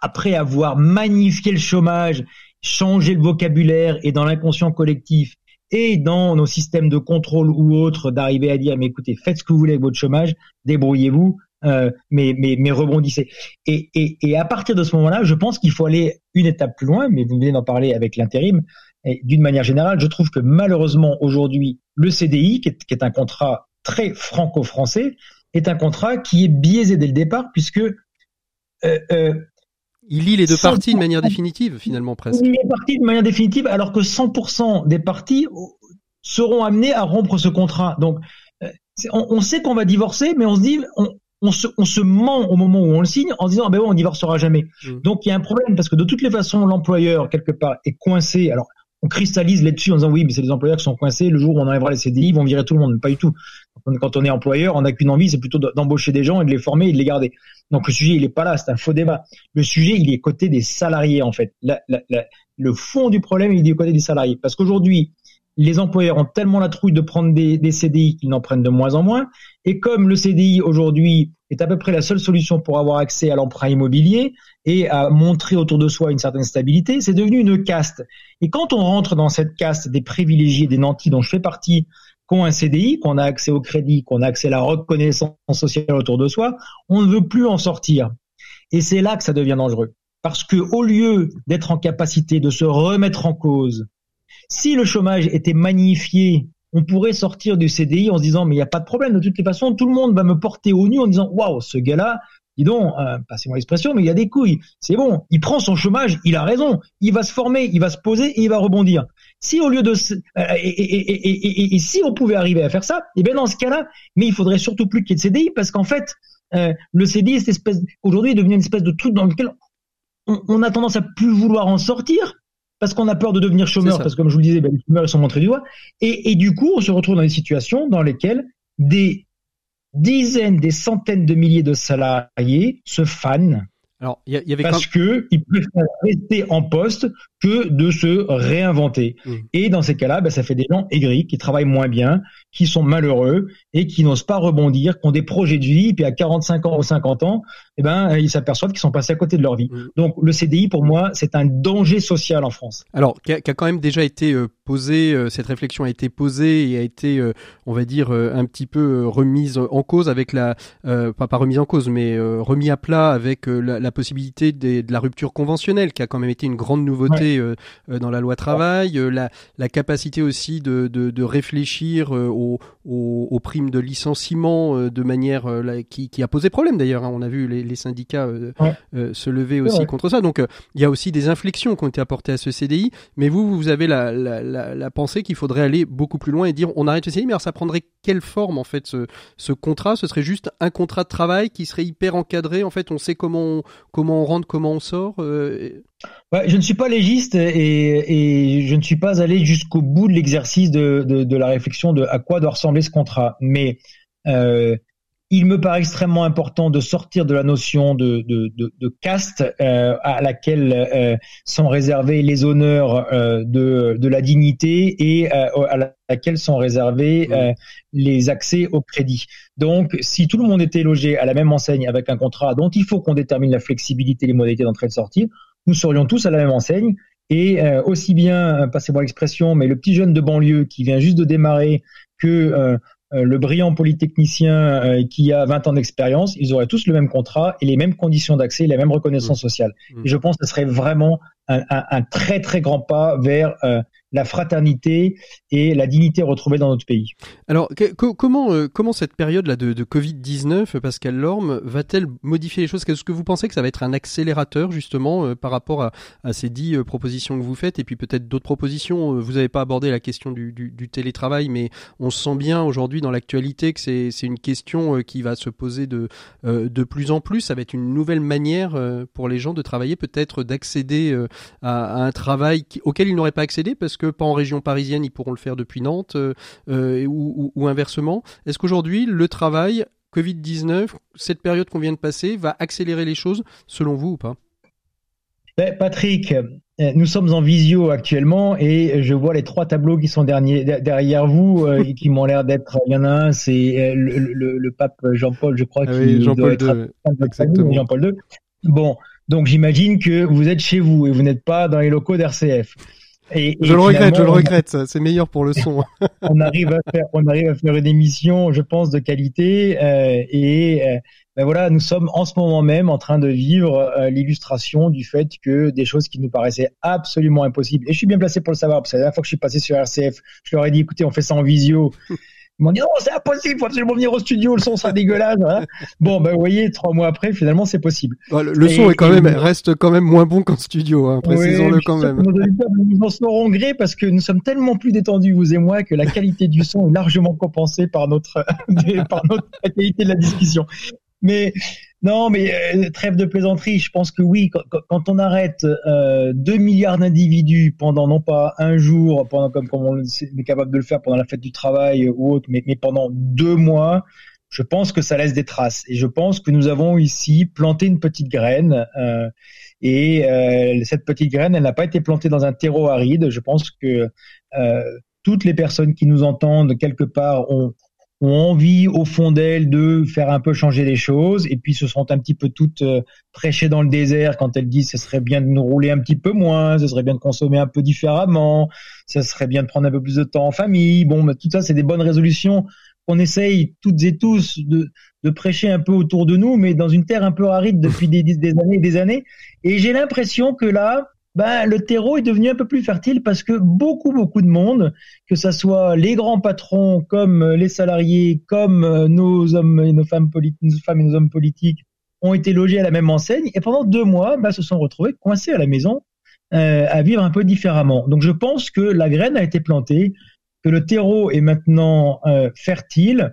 après avoir magnifié le chômage, changé le vocabulaire et dans l'inconscient collectif et dans nos systèmes de contrôle ou autres d'arriver à dire mais écoutez faites ce que vous voulez avec votre chômage, débrouillez-vous, euh, mais, mais, mais rebondissez. Et, et, et à partir de ce moment-là, je pense qu'il faut aller une étape plus loin, mais vous venez d'en parler avec l'intérim. Et d'une manière générale, je trouve que malheureusement aujourd'hui, le CDI, qui est, qui est un contrat très franco-français, est un contrat qui est biaisé dès le départ puisque euh,
euh, il lit les deux parties de manière définitive, finalement, presque.
Il lit les parties de manière définitive, alors que 100% des parties seront amenées à rompre ce contrat. Donc, euh, on, sait qu'on va divorcer, mais on se dit, on, se, on, se, ment au moment où on le signe en disant, ah ben on divorcera jamais. Mmh. Donc, il y a un problème parce que de toutes les façons, l'employeur, quelque part, est coincé. Alors, on cristallise là-dessus en disant oui, mais c'est les employeurs qui sont coincés. Le jour où on enlèvera les CDI, ils vont virer tout le monde. Pas du tout. Quand on est employeur, on n'a qu'une envie, c'est plutôt d'embaucher des gens et de les former et de les garder. Donc le sujet, il est pas là, c'est un faux débat. Le sujet, il est côté des salariés en fait. le fond du problème, il est du côté des salariés. Parce qu'aujourd'hui, les employeurs ont tellement la trouille de prendre des, CDI qu'ils n'en prennent de moins en moins. Et comme le CDI aujourd'hui est à peu près la seule solution pour avoir accès à l'emprunt immobilier et à montrer autour de soi une certaine stabilité, c'est devenu une caste. Et quand on rentre dans cette caste des privilégiés, des nantis dont je fais partie, qu'on a un CDI, qu'on a accès au crédit, qu'on a accès à la reconnaissance sociale autour de soi, on ne veut plus en sortir. Et c'est là que ça devient dangereux. Parce que au lieu d'être en capacité de se remettre en cause, si le chômage était magnifié, on pourrait sortir du CDI en se disant mais il n'y a pas de problème, de toutes les façons, tout le monde va me porter au nu en disant waouh, ce gars-là, dis donc, euh, passez-moi l'expression, mais il y a des couilles. C'est bon, il prend son chômage, il a raison, il va se former, il va se poser et il va rebondir. Si au lieu de euh, et, si on pouvait arriver à faire ça, et eh bien dans ce cas-là, mais il faudrait surtout plus qu'il y ait de CDI parce qu'en fait, euh, le CDI, cette espèce aujourd'hui est devenu une espèce de truc dans lequel on a tendance à plus vouloir en sortir parce qu'on a peur de devenir chômeur, parce que comme je vous le disais, ben, les chômeurs ils sont montrés du doigt, et, et du coup on se retrouve dans des situations dans lesquelles des dizaines, des centaines de milliers de salariés se fanent alors, y y avait parce qu'ils que ils préfèrent rester en poste que de se réinventer. Mmh. Et dans ces cas-là, ben, ça fait des gens aigris qui travaillent moins bien, qui sont malheureux et qui n'osent pas rebondir, qui ont des projets de vie, puis à 45 ans ou 50 ans, eh ben, ils s'aperçoivent qu'ils sont passés à côté de leur vie. Mmh. Donc, le CDI, pour moi, c'est un danger social en France.
Alors, qui a, quand même déjà été euh, posé, euh, cette réflexion a été posée et a été, euh, on va dire, un petit peu remise en cause avec la, pas, pas remise en cause, mais remis à plat avec la la possibilité de, la rupture conventionnelle, qui a quand même été une grande nouveauté euh, euh, dans la loi travail, euh, la, la, capacité aussi de, de, de réfléchir aux, aux, aux, primes de licenciement de manière qui, qui, a posé problème d'ailleurs. Hein. On a vu les, les syndicats se lever aussi contre ça. Donc il y a aussi des inflexions qui ont été apportées à ce CDI. Mais vous, vous avez la, la, la, la pensée qu'il faudrait aller beaucoup plus loin et dire on arrête le CDI, mais alors ça prendrait quelle forme en fait ce, ce contrat? Ce serait juste un contrat de travail qui serait hyper encadré? En fait, on sait comment comment on rentre, comment on sort
euh, Je ne suis pas légiste et, je ne suis pas allé jusqu'au bout de l'exercice de, la réflexion de à quoi doit ressembler ce contrat. Mais euh, il me paraît extrêmement important de sortir de la notion de, caste euh, à laquelle sont réservés les honneurs de, la dignité et à laquelle sont réservés les accès au crédit. Donc, si tout le monde était logé à la même enseigne avec un contrat dont il faut qu'on détermine la flexibilité et les modalités d'entrée et de sortie, nous serions tous à la même enseigne. Et euh, aussi bien, euh, passez-moi l'expression, mais le petit jeune de banlieue qui vient juste de démarrer que euh, le brillant polytechnicien qui a 20 ans d'expérience, ils auraient tous le même contrat et les mêmes conditions d'accès, et la même reconnaissance mmh. sociale. Mmh. Et je pense que ce serait vraiment un, un, un très très grand pas vers la fraternité et la dignité retrouvée dans notre pays.
Alors, comment, euh, comment cette période-là de, de Covid-19, Pascal Lorme, va-t-elle modifier les choses? Est-ce que vous pensez que ça va être un accélérateur, justement, euh, par rapport à, ces dix euh, propositions que vous faites, et puis peut-être d'autres propositions Vous n'avez pas abordé la question du, télétravail, mais on sent bien aujourd'hui dans l'actualité que c'est une question qui va se poser de, de plus en plus. Ça va être une nouvelle manière pour les gens de travailler, peut-être d'accéder à, à, un travail auquel ils n'auraient pas accédé, parce que pas en région parisienne, ils pourront le faire depuis Nantes euh, euh, ou, inversement Est-ce qu'aujourd'hui, le travail Covid-19, cette période qu'on vient de passer, va accélérer les choses selon vous ou pas?
Ben, Patrick, euh, nous sommes en visio actuellement et je vois les trois tableaux qui sont derrière vous et qui m'ont l'air d'être. Il y en a un, c'est le, pape Jean-Paul, je crois,
ah qui Jean-Paul
II. Jean-Paul II. Bon, donc j'imagine que vous êtes chez vous et vous n'êtes pas dans les locaux d'RCF
je le regrette, je le regrette. C'est meilleur pour le son. [LAUGHS]
on arrive à faire, on arrive à faire une émission, je pense, de qualité. Euh, et euh, ben voilà, nous sommes en ce moment même en train de vivre euh, l'illustration du fait que des choses qui nous paraissaient absolument impossibles. Et je suis bien placé pour le savoir parce que la dernière fois que je suis passé sur RCF, je leur ai dit, écoutez, on fait ça en visio. Ils m'ont dit non, c'est impossible, faut absolument venir au studio, le son sera dégueulasse. Bon, ben vous voyez, trois mois après, finalement, c'est possible.
le, son est quand même reste quand même moins bon qu'en studio, hein, précisons-le quand même.
Nous en serons gré parce que nous sommes tellement plus détendus, vous et moi, que la qualité du son est largement compensée par notre [LAUGHS] par notre la qualité de la discussion. Mais non, mais euh, trêve de plaisanterie. Je pense que oui, quand, on arrête euh, 2 milliards d'individus pendant non pas un jour, pendant comme, comme on est capable de le faire pendant la fête du travail ou autre, mais, pendant deux mois, je pense que ça laisse des traces. Et je pense que nous avons ici planté une petite graine. Euh, et euh, cette petite graine, elle n'a pas été plantée dans un terreau aride. Je pense que euh, toutes les personnes qui nous entendent quelque part ont ont envie au fond d'elles de faire un peu changer les choses et puis se sont un petit peu toutes euh, prêchées dans le désert quand elles disent ce serait bien de nous rouler un petit peu moins, ce serait bien de consommer un peu différemment, ce serait bien de prendre un peu plus de temps en famille. Bon, mais tout ça c'est des bonnes résolutions qu'on essaye toutes et tous de, de prêcher un peu autour de nous, mais dans une terre un peu aride depuis des, des années et des années. Et j'ai l'impression que là, ben, le terreau est devenu un peu plus fertile parce que beaucoup, beaucoup de monde, que ce soit les grands patrons comme les salariés, comme euh, nos hommes et nos femmes, nos femmes et nos hommes politiques, ont été logés à la même enseigne et pendant deux mois, ben, se sont retrouvés coincés à la maison euh, à vivre un peu différemment. Donc je pense que la graine a été plantée, que le terreau est maintenant euh, fertile.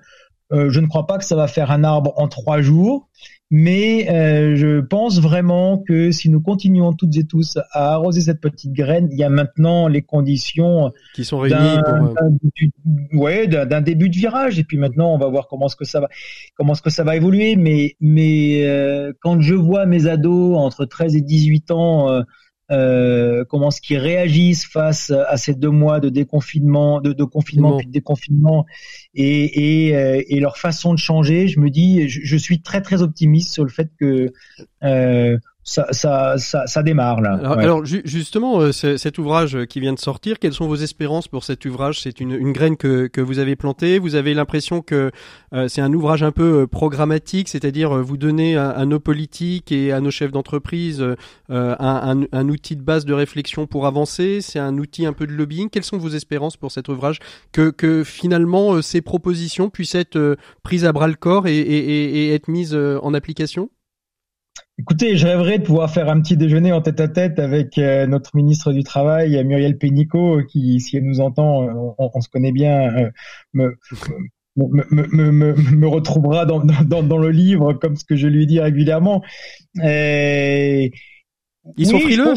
je ne crois pas que ça va faire un arbre en trois jours, mais euh, je pense vraiment que si nous continuons toutes et tous à arroser cette petite graine, il y a maintenant les conditions
qui sont réunies pour
euh, ouais d'un début de virage. Et puis maintenant, on va voir comment ce que ça va comment ce que ça va évoluer. Mais mais euh, quand je vois mes ados entre 13 et 18 ans euh, comment ce qu'ils réagissent face à ces deux mois de déconfinement, de, de confinement puis de déconfinement, et, et, euh, et, leur façon de changer, je me dis, je, je, suis très très optimiste sur le fait que euh, ça, ça, ça, ça, démarre là.
Alors, alors justement, euh, cet ouvrage qui vient de sortir, quelles sont vos espérances pour cet ouvrage? C'est une, une, graine que, que vous avez plantée? Vous avez l'impression que euh, c'est un ouvrage un peu euh, programmatique, c'est-à-dire vous donnez à, nos politiques et à nos chefs d'entreprise un, un, un, outil de base de réflexion pour avancer? C'est un outil un peu de lobbying? Quelles sont vos espérances pour cet ouvrage? Que, que finalement ces propositions puissent être prises à bras le corps et, et, et être mises en application?
Écoutez, je rêverais de pouvoir faire un petit déjeuner en tête à tête avec euh, notre ministre du Travail, Muriel Pénicaud, qui, si elle nous entend, euh, on, se connaît bien, euh, me, me, me, me, retrouvera dans, dans, dans, le livre comme ce que je lui dis régulièrement.
Et... Ils sont frileux?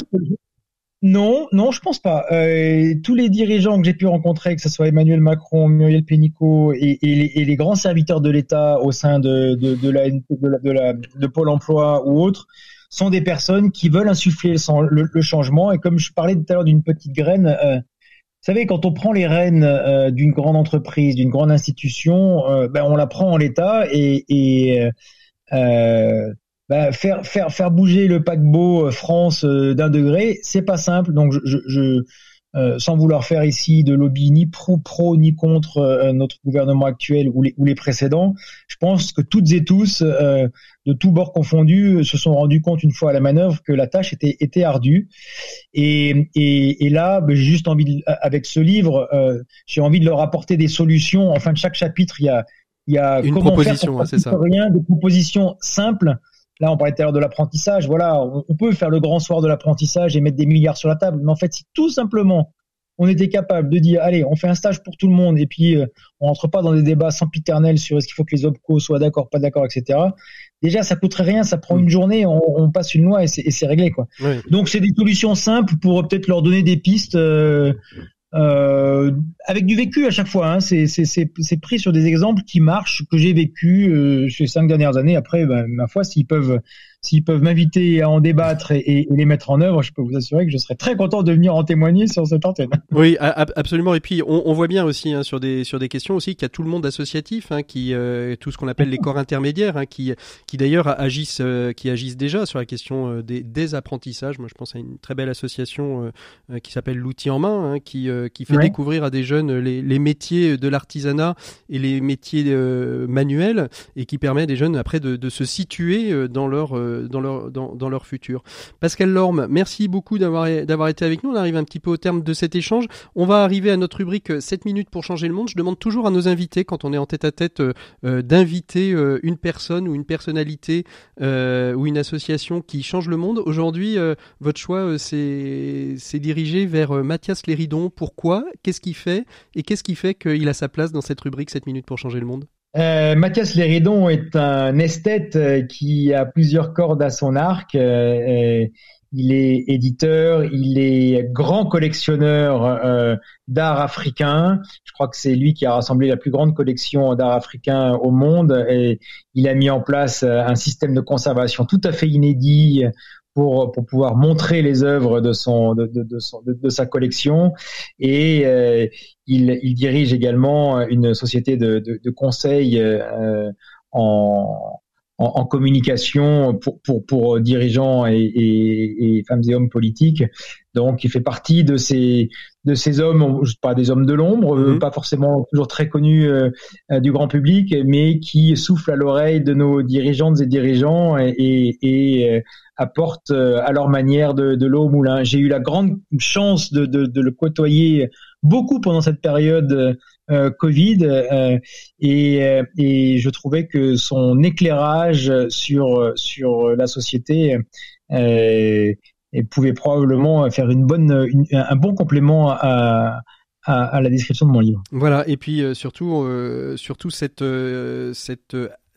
Non, non, je pense pas. Euh, tous les dirigeants que j'ai pu rencontrer, que ce soit Emmanuel Macron, Muriel Pénicaud et, les, grands serviteurs de l'État au sein de, de, de, la, de, la, de, Pôle Emploi ou autres, sont des personnes qui veulent insuffler le, changement. Et comme je parlais tout à l'heure d'une petite graine, euh, vous savez, quand on prend les rênes euh, d'une grande entreprise, d'une grande institution, euh, ben on la prend en l'état et, et bah, faire faire faire bouger le paquebot euh, France euh, d'un degré, c'est pas simple. Donc je, je euh, sans vouloir faire ici de lobby ni pro pro ni contre euh, notre gouvernement actuel ou les, ou les précédents, je pense que toutes et tous, euh, de tous bords confondus, se sont rendus compte une fois à la manœuvre que la tâche était, était ardue. Et, et, et là, ben, j'ai juste envie, de, avec ce livre, j'ai envie de leur apporter des solutions. En fin de chaque chapitre, il y a, il y a
une
comment
proposition,
faire
c'est ça.
Rien, des propositions simples. Là, on parlait tout à l'heure de l'apprentissage. Voilà, on, on, peut faire le grand soir de l'apprentissage et mettre des milliards sur la table. Mais en fait, si tout simplement on était capable de dire, allez, on fait un stage pour tout le monde et puis euh, on rentre pas dans des débats sempiternels sur est-ce qu'il faut que les OPCO soient d'accord, pas d'accord, etc. Déjà, ça coûterait rien, ça prend une journée, on, on passe une loi et c'est réglé, quoi.
Oui.
Donc, c'est des solutions simples pour euh, peut-être leur donner des pistes. Euh, euh, avec du vécu à chaque fois. Hein. C'est pris sur des exemples qui marchent, que j'ai vécu euh, ces cinq dernières années. Après, ben, ma foi, s'ils peuvent s'ils peuvent m'inviter à en débattre et, et, les mettre en œuvre, je peux vous assurer que je serais très content de venir en témoigner sur cette antenne. [LAUGHS]
Oui, absolument. Et puis on, on voit bien aussi hein, sur des sur des questions aussi qu'il y a tout le monde associatif, hein, qui euh, tout ce qu'on appelle les corps intermédiaires, hein, qui qui d'ailleurs agissent euh, qui agissent déjà sur la question euh, des, des, apprentissages. Moi, je pense à une très belle association euh, qui s'appelle l'outil en main, qui qui fait ouais. découvrir à des jeunes les, les métiers de l'artisanat et les métiers manuels et qui permet à des jeunes après de, de se situer dans leur dans leur, dans, leur futur. Pascal Lorme, merci beaucoup d'avoir, été avec nous. On arrive un petit peu au terme de cet échange. On va arriver à notre rubrique 7 minutes pour changer le monde. Je demande toujours à nos invités, quand on est en tête à tête, euh, d'inviter euh, une personne ou une personnalité euh, ou une association qui change le monde. Aujourd'hui, euh, votre choix, euh, c'est dirigé vers Mathias Léridon. Pourquoi? Qu'est-ce qu'il fait? Et qu'est-ce qui fait qu'il a sa place dans cette rubrique 7 minutes pour changer le monde?
Euh, Mathias Léridon est un esthète euh, qui a plusieurs cordes à son arc. Euh, il est éditeur, il est grand collectionneur d'art africain. Je crois que c'est lui qui a rassemblé la plus grande collection d'art africain au monde et il a mis en place un système de conservation tout à fait inédit pour, pour pouvoir montrer les œuvres de, son, de, de, de, de sa collection. Et euh, il, il, dirige également une société de, conseil euh, en, en, en, communication pour, pour, pour dirigeants et, et, et, femmes et hommes politiques. Donc, il fait partie de ces, de ces hommes, pas des hommes de l'ombre, mmh. pas forcément toujours très connus euh, du grand public, mais qui soufflent à l'oreille de nos dirigeantes et dirigeants et, et apportent à leur manière de, de l'eau au moulin. J'ai eu la grande chance de, de, de, le côtoyer beaucoup pendant cette période euh, Covid euh, et, et, je trouvais que son éclairage sur sur la société euh, pouvait probablement faire une bonne un bon complément à, à, à, la description de mon livre.
Voilà, et puis euh, surtout, euh, surtout cette, euh,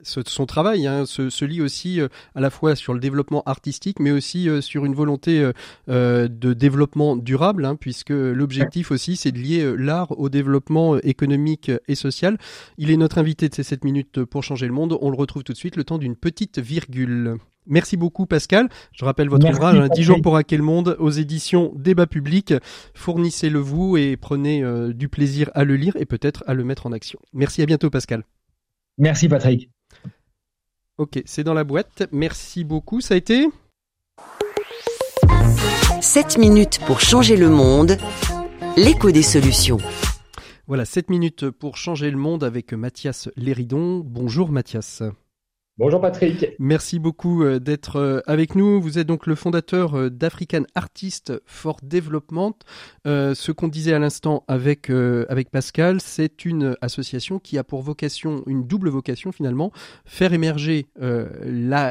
son travail hein, se, se, lie aussi euh, à la fois sur le développement artistique, mais aussi euh, sur une volonté euh, de développement durable, hein, puisque l'objectif aussi c'est de lier l'art au développement économique et social. Il est notre invité de ces 7 minutes pour changer le monde. On le retrouve tout de suite le temps d'une petite virgule. Merci beaucoup Pascal. Je rappelle votre Merci, ouvrage, hein, 10 jours pour hacker le monde, aux éditions Débat Public. Fournissez-le vous et prenez du plaisir à le lire et peut-être à le mettre en action. Merci, à bientôt Pascal.
Merci Patrick.
Ok, c'est dans la boîte. Merci beaucoup. Ça a été
7 minutes pour changer le monde. L'écho des solutions.
Voilà, 7 minutes pour changer le monde avec Mathias Léridon. Bonjour Mathias.
Bonjour Patrick.
Merci beaucoup d'être avec nous. Vous êtes donc le fondateur d'African Artists for Development. Euh, ce qu'on disait à l'instant avec, euh, Pascal, c'est une association qui a pour vocation, une double vocation finalement, faire émerger euh,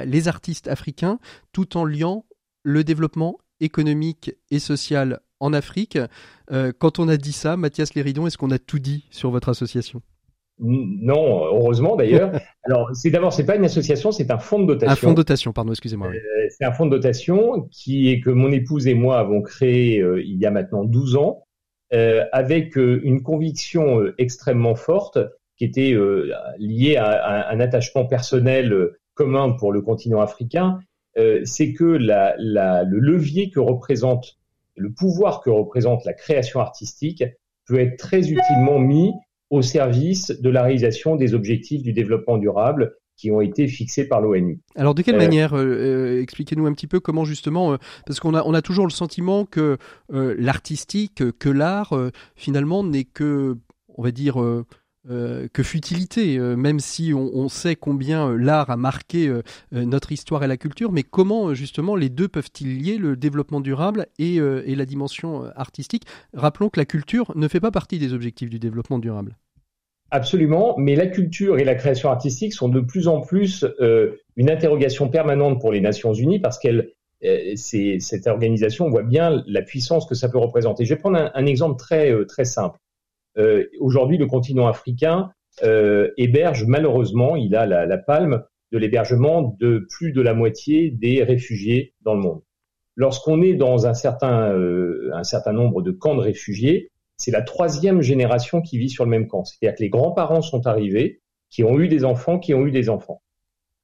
les artistes africains tout en liant le développement économique et social en Afrique. Euh, quand on a dit ça, Mathias Léridon, est-ce qu'on a tout dit sur votre association?
Non, heureusement d'ailleurs. [LAUGHS] Alors, c'est d'abord, c'est pas une association, c'est un fonds de dotation.
Un fonds de dotation, pardon, excusez-moi.
Euh, c'est un fonds de dotation qui est que mon épouse et moi avons créé euh, il y a maintenant 12 ans, euh, avec une conviction extrêmement forte qui était liée à, à, un attachement personnel commun pour le continent africain. c'est que la, la, le levier que représente, le pouvoir que représente la création artistique peut être très utilement mis au service de la réalisation des objectifs du développement durable qui ont été fixés par l'ONU.
Alors de quelle manière Expliquez-nous un petit peu comment justement, parce qu'on a, on a toujours le sentiment que l'artistique, que l'art, finalement n'est que, on va dire, euh, que futilité, euh, même si on, sait combien euh, l'art a marqué notre histoire et la culture, mais comment justement les deux peuvent-ils lier le développement durable et, la dimension artistique? Rappelons que la culture ne fait pas partie des objectifs du développement durable.
Absolument, mais la culture et la création artistique sont de plus en plus une interrogation permanente pour les Nations Unies parce qu'elle cette organisation voit bien la puissance que ça peut représenter. Je vais prendre un, un exemple très, très simple. Euh, aujourd'hui, le continent africain euh, héberge malheureusement, il a la, palme de l'hébergement de plus de la moitié des réfugiés dans le monde. Lorsqu'on est dans un certain, euh, un certain nombre de camps de réfugiés, c'est la troisième génération qui vit sur le même camp. C'est-à-dire que les grands-parents sont arrivés, qui ont eu des enfants, qui ont eu des enfants.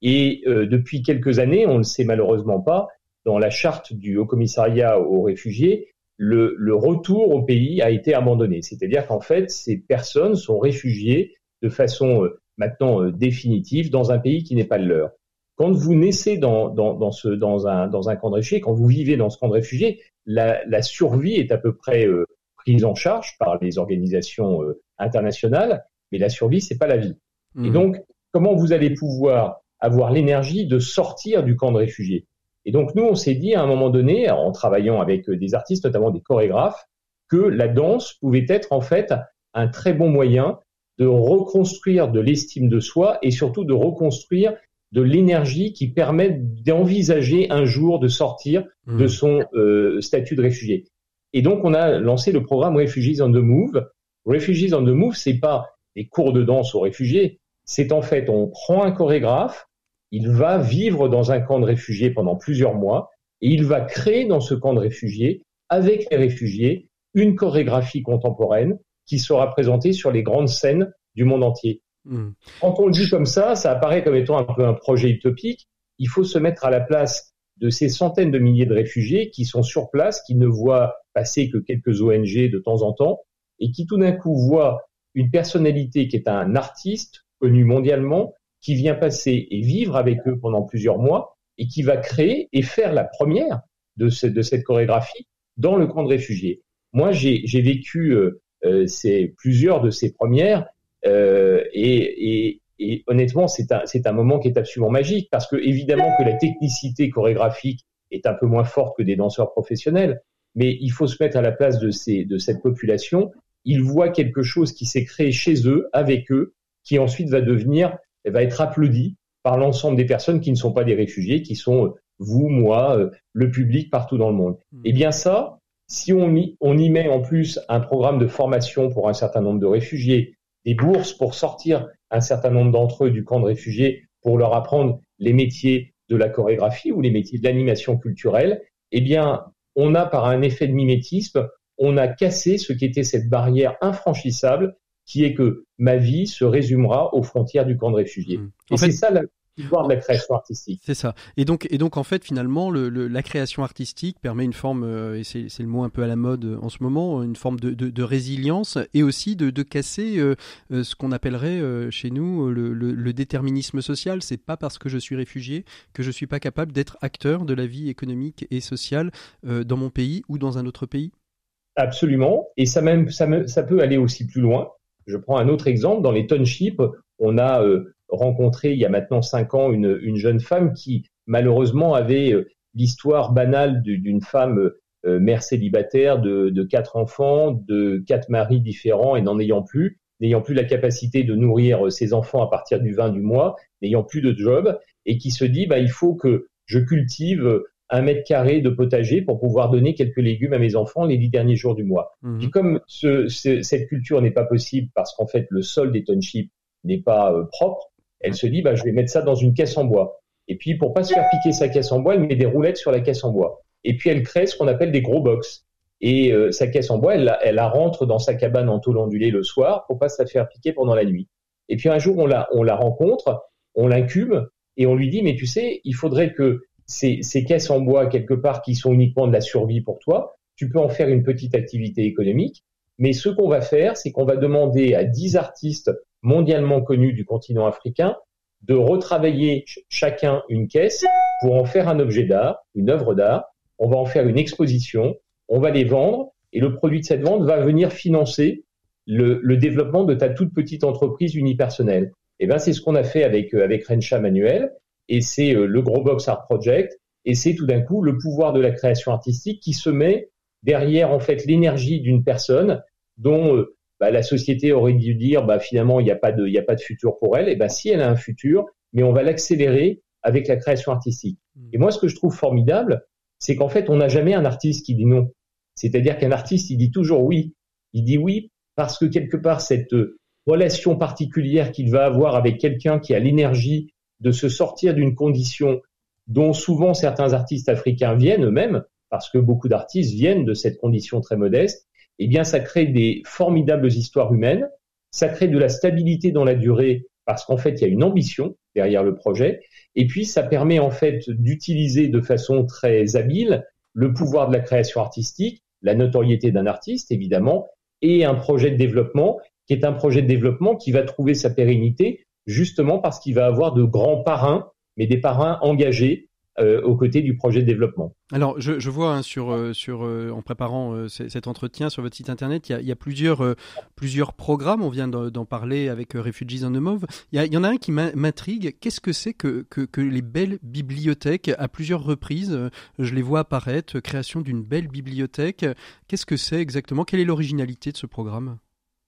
Et depuis quelques années, on ne le sait malheureusement pas, dans la charte du Haut Commissariat aux réfugiés, le, retour au pays a été abandonné. C'est-à-dire qu'en fait, ces personnes sont réfugiées de façon euh, maintenant euh, définitive dans un pays qui n'est pas le leur. Quand vous naissez dans, dans, ce, dans, un, dans un camp de réfugiés, quand vous vivez dans ce camp de réfugiés, la, survie est à peu près euh, prise en charge par les organisations internationales, mais la survie, c'est pas la vie. Et mmh. donc, comment vous allez pouvoir avoir l'énergie de sortir du camp de réfugiés? Et donc nous, on s'est dit à un moment donné, en travaillant avec des artistes, notamment des chorégraphes, que la danse pouvait être en fait un très bon moyen de reconstruire de l'estime de soi et surtout de reconstruire de l'énergie qui permet d'envisager un jour de sortir de mmh. son euh, statut de réfugié. Et donc on a lancé le programme Refugees on the Move. Refugees on the Move, c'est pas des cours de danse aux réfugiés, c'est en fait on prend un chorégraphe, il va vivre dans un camp de réfugiés pendant plusieurs mois et il va créer dans ce camp de réfugiés, avec les réfugiés, une chorégraphie contemporaine qui sera présentée sur les grandes scènes du monde entier. Hmm. Quand on le dit comme ça, ça apparaît comme étant un peu un projet utopique. Il faut se mettre à la place de ces centaines de milliers de réfugiés qui sont sur place, qui ne voient passer que quelques ONG de temps en temps, et qui tout d'un coup voient une personnalité qui est un artiste connu mondialement, qui vient passer et vivre avec eux pendant plusieurs mois et qui va créer et faire la première de, cette chorégraphie dans le camp de réfugiés. Moi, j'ai vécu euh, euh, ces, plusieurs de ces premières euh, et, et, et, honnêtement, c'est un, un moment qui est absolument magique parce que évidemment que la technicité chorégraphique est un peu moins forte que des danseurs professionnels, mais il faut se mettre à la place de, ces, de cette population. Ils voient quelque chose qui s'est créé chez eux, avec eux, qui ensuite va devenir elle va être applaudie par l'ensemble des personnes qui ne sont pas des réfugiés, qui sont euh, vous, moi, euh, le public partout dans le monde. Hmm. Eh bien ça, si on y, on y met en plus un programme de formation pour un certain nombre de réfugiés, des bourses pour sortir un certain nombre d'entre eux du camp de réfugiés, pour leur apprendre les métiers de la chorégraphie ou les métiers de l'animation culturelle, eh bien, on a par un effet de mimétisme, on a cassé ce qui était cette barrière infranchissable qui est que ma vie se résumera aux frontières du camp de réfugiés. Mmh. Et c'est ça la de la création artistique.
C'est ça. Et donc, et donc en fait, finalement, le, la création artistique permet une forme, euh, et c'est le mot un peu à la mode euh, en ce moment, une forme de, de, de résilience et aussi de, de casser euh, ce qu'on appellerait chez nous le, le, déterminisme social. C'est pas parce que je suis réfugié que je suis pas capable d'être acteur de la vie économique et sociale dans mon pays ou dans un autre pays.
Absolument. Et ça même, ça, ça peut aller aussi plus loin. Je prends un autre exemple. Dans les townships, on a euh, rencontré il y a maintenant cinq ans une, une jeune femme qui malheureusement avait euh, l'histoire banale d'une femme euh, mère célibataire de, de, quatre enfants, de quatre maris différents et n'en ayant plus, n'ayant plus la capacité de nourrir ses enfants à partir du 20 du mois, n'ayant plus de job et qui se dit bah il faut que je cultive un mètre carré de potager pour pouvoir donner quelques légumes à mes enfants les dix derniers jours du mois. Mhm. Puis comme ce, cette culture n'est pas possible parce qu'en fait le sol des townships n'est pas euh, propre, elle se dit bah je vais mettre ça dans une caisse en bois. Et puis pour pas se faire piquer sa caisse en bois, elle met des roulettes sur la caisse en bois. Et puis elle crée ce qu'on appelle des gros box. Et euh, sa caisse en bois, elle, elle la rentre dans sa cabane en tôle ondulée le soir pour pas se la faire piquer pendant la nuit. Et puis un jour on la on la rencontre, on l'incume et on lui dit mais tu sais il faudrait que ces, caisses en bois quelque part qui sont uniquement de la survie pour toi, tu peux en faire une petite activité économique. Mais ce qu'on va faire, c'est qu'on va demander à 10 artistes mondialement connus du continent africain de retravailler chacun une caisse pour en faire un objet d'art, une œuvre d'art. On va en faire une exposition, on va les vendre et le produit de cette vente va venir financer le, développement de ta toute petite entreprise unipersonnelle. Et eh ben c'est ce qu'on a fait avec euh, avec Rensha Manuel et c'est euh, le gros box art project et c'est tout d'un coup le pouvoir de la création artistique qui se met derrière en fait l'énergie d'une personne dont euh, bah, la société aurait dû dire bah finalement il n'y a pas de il y a pas de futur pour elle et ben si elle a un futur mais on va l'accélérer avec la création artistique. Mmh. Et moi ce que je trouve formidable c'est qu'en fait on n'a jamais un artiste qui dit non. C'est-à-dire qu'un artiste il dit toujours oui. Il dit oui parce que quelque part cette relation particulière qu'il va avoir avec quelqu'un qui a l'énergie de se sortir d'une condition dont souvent certains artistes africains viennent eux-mêmes, parce que beaucoup d'artistes viennent de cette condition très modeste, eh bien ça crée des formidables histoires humaines, ça crée de la stabilité dans la durée, parce qu'en fait il y a une ambition derrière le projet, et puis ça permet en fait d'utiliser de façon très habile le pouvoir de la création artistique, la notoriété d'un artiste évidemment, et un projet de développement qui est un projet de développement qui va trouver sa pérennité justement parce qu'il va avoir de grands parrains, mais des parrains engagés euh, aux côtés du projet de développement.
Alors, je, je vois hein, sur, euh, sur, euh, en préparant cet entretien sur votre site internet, il y a, il y a plusieurs, plusieurs programmes. On vient d'en parler avec Refugees on the Move. Il y, a, il y en a un qui m'intrigue. Qu'est-ce que c'est que, que, que, les belles bibliothèques À plusieurs reprises, je les vois apparaître. Création d'une belle bibliothèque. Qu'est-ce que c'est exactement? Quelle est l'originalité de ce programme?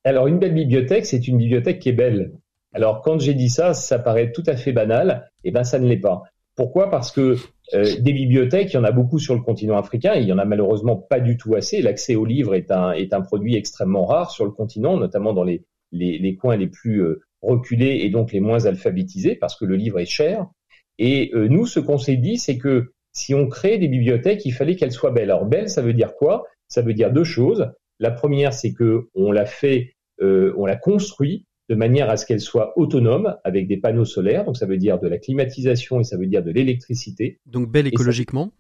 Alors, une belle bibliothèque, c'est une bibliothèque qui est belle. Alors, quand j'ai dit ça, ça paraît tout à fait banal. Et eh ben, ça ne l'est pas. Pourquoi? Parce que euh, des bibliothèques, il y en a beaucoup sur le continent africain, il y en a malheureusement pas du tout assez. L'accès aux livres est un, produit extrêmement rare sur le continent, notamment dans les, les, coins les plus euh, reculés et donc les moins alphabétisés, parce que le livre est cher. Et euh, nous, ce qu'on s'est dit, c'est que si on crée des bibliothèques, il fallait qu'elles soient belles. Alors belle, ça veut dire quoi? Ça veut dire deux choses. La première, c'est que on l'a fait, on l'a construit de manière à ce qu'elle soit autonome avec des panneaux solaires. Donc ça veut dire de la climatisation et ça veut dire de l'électricité.
Donc belle écologiquement.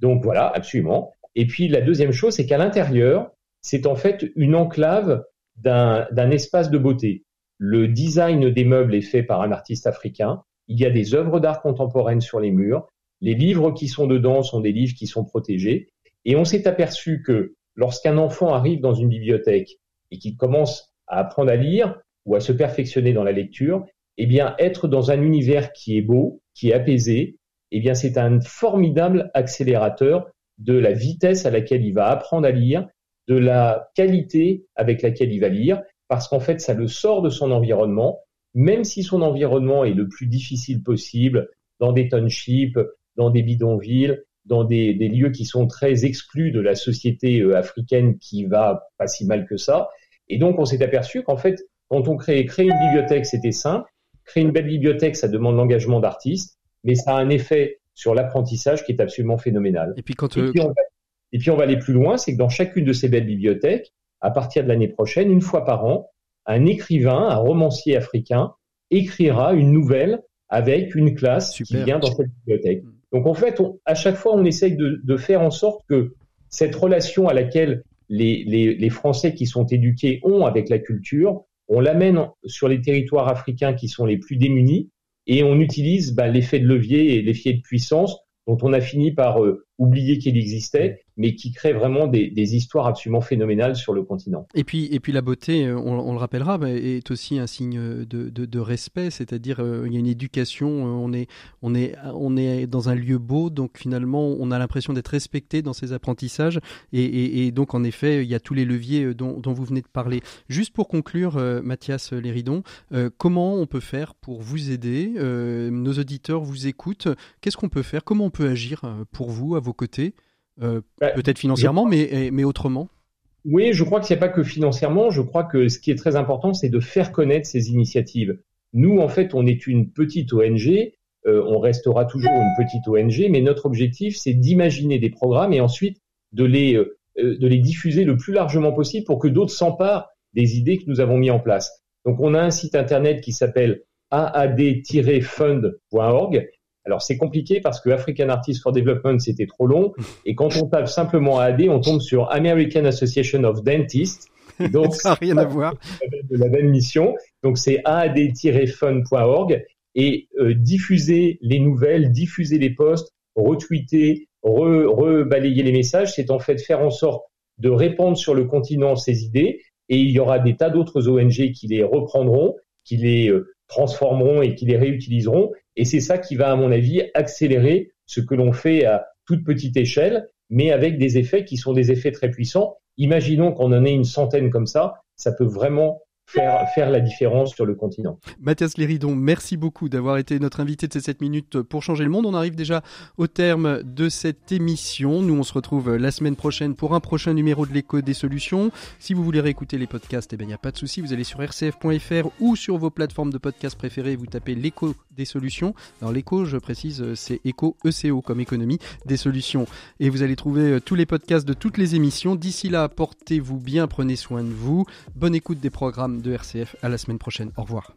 Donc voilà, absolument. Et puis la deuxième chose, c'est qu'à l'intérieur, c'est en fait une enclave d'un espace de beauté. Le design des meubles est fait par un artiste africain. Il y a des œuvres d'art contemporaines sur les murs. Les livres qui sont dedans sont des livres qui sont protégés. Et on s'est aperçu que lorsqu'un enfant arrive dans une bibliothèque et qu'il commence à apprendre à lire, ou à se perfectionner dans la lecture, eh bien, être dans un univers qui est beau, qui est apaisé, eh bien, c'est un formidable accélérateur de la vitesse à laquelle il va apprendre à lire, de la qualité avec laquelle il va lire, parce qu'en fait, ça le sort de son environnement, même si son environnement est le plus difficile possible, dans des townships, dans des bidonvilles, dans des, des lieux qui sont très exclus de la société euh, africaine qui va pas si mal que ça. Et donc, on s'est aperçu qu'en fait, quand on crée, créer une bibliothèque, c'était simple. Créer une belle bibliothèque, ça demande l'engagement d'artistes, mais ça a un effet sur l'apprentissage qui est absolument phénoménal.
Et puis, quand
et, puis on va, et puis on va aller plus loin, c'est que dans chacune de ces belles bibliothèques, à partir de l'année prochaine, une fois par an, un écrivain, un romancier africain, écrira une nouvelle avec une classe qui vient dans cette bibliothèque. Mm. Donc en fait, à chaque fois, on essaye de, de, faire en sorte que cette relation à laquelle les, les, les Français qui sont éduqués ont avec la culture on l'amène sur les territoires africains qui sont les plus démunis et on utilise bah, l'effet de levier et l'effet de puissance dont on a fini par euh, oublier qu'il existait mais qui crée vraiment des, histoires absolument phénoménales sur le continent.
Et puis, et puis la beauté, euh, on, le rappellera, est aussi un signe de, de, respect, c'est-à-dire euh, il y a une éducation, euh, on est, on, est, on est dans un lieu beau, donc finalement on a l'impression d'être respecté dans ses apprentissages, et, donc en effet il y a tous les leviers dont vous venez de parler. Juste pour conclure, Mathias Léridon, comment on peut faire pour vous aider Nos auditeurs vous écoutent, qu'est-ce qu'on peut faire Comment on peut agir pour vous, à vos côtés? Euh, bah, peut-être financièrement, mais, mais autrement
Oui, je crois que ce n'est pas que financièrement. Je crois que ce qui est très important, c'est de faire connaître ces initiatives. Nous, en fait, on est une petite ONG. Euh, on restera toujours une petite ONG, mais notre objectif, c'est d'imaginer des programmes et ensuite de les, euh, de les diffuser le plus largement possible pour que d'autres s'emparent des idées que nous avons mis en place. Donc, on a un site internet qui s'appelle aad-fund.org alors c'est compliqué parce que African Artists for Development c'était trop long et quand on tape simplement AD, on tombe sur American Association of Dentists.
Donc ça n'a rien à voir.
De la même mission. Donc c'est aad-fun.org et diffuser les nouvelles, diffuser les posts, retweeter, rebalayer les messages, c'est en fait faire en sorte de répandre sur le continent ces idées et il y aura des tas d'autres ONG qui les reprendront, qui les transformeront et qui les réutiliseront. Et c'est ça qui va, à mon avis, accélérer ce que l'on fait à toute petite échelle, mais avec des effets qui sont des effets très puissants. Imaginons qu'on en ait une centaine comme ça, ça peut vraiment faire, faire la différence sur le continent.
Mathias Léridon, merci beaucoup d'avoir été notre invité de ces 7 minutes pour changer le monde. On arrive déjà au terme de cette émission. Nous, on se retrouve la semaine prochaine pour un prochain numéro de l'écho des solutions. Si vous voulez réécouter les podcasts, eh bien, il n'y a pas de souci. Vous allez sur rcf.fr ou sur vos plateformes de podcasts préférées. Vous tapez l'écho des solutions. Alors, l'écho, je précise, c'est écho ECO comme économie des solutions. Et vous allez trouver tous les podcasts de toutes les émissions. D'ici là, portez-vous bien, prenez soin de vous. Bonne écoute des programmes de RCF. À la semaine prochaine. Au revoir.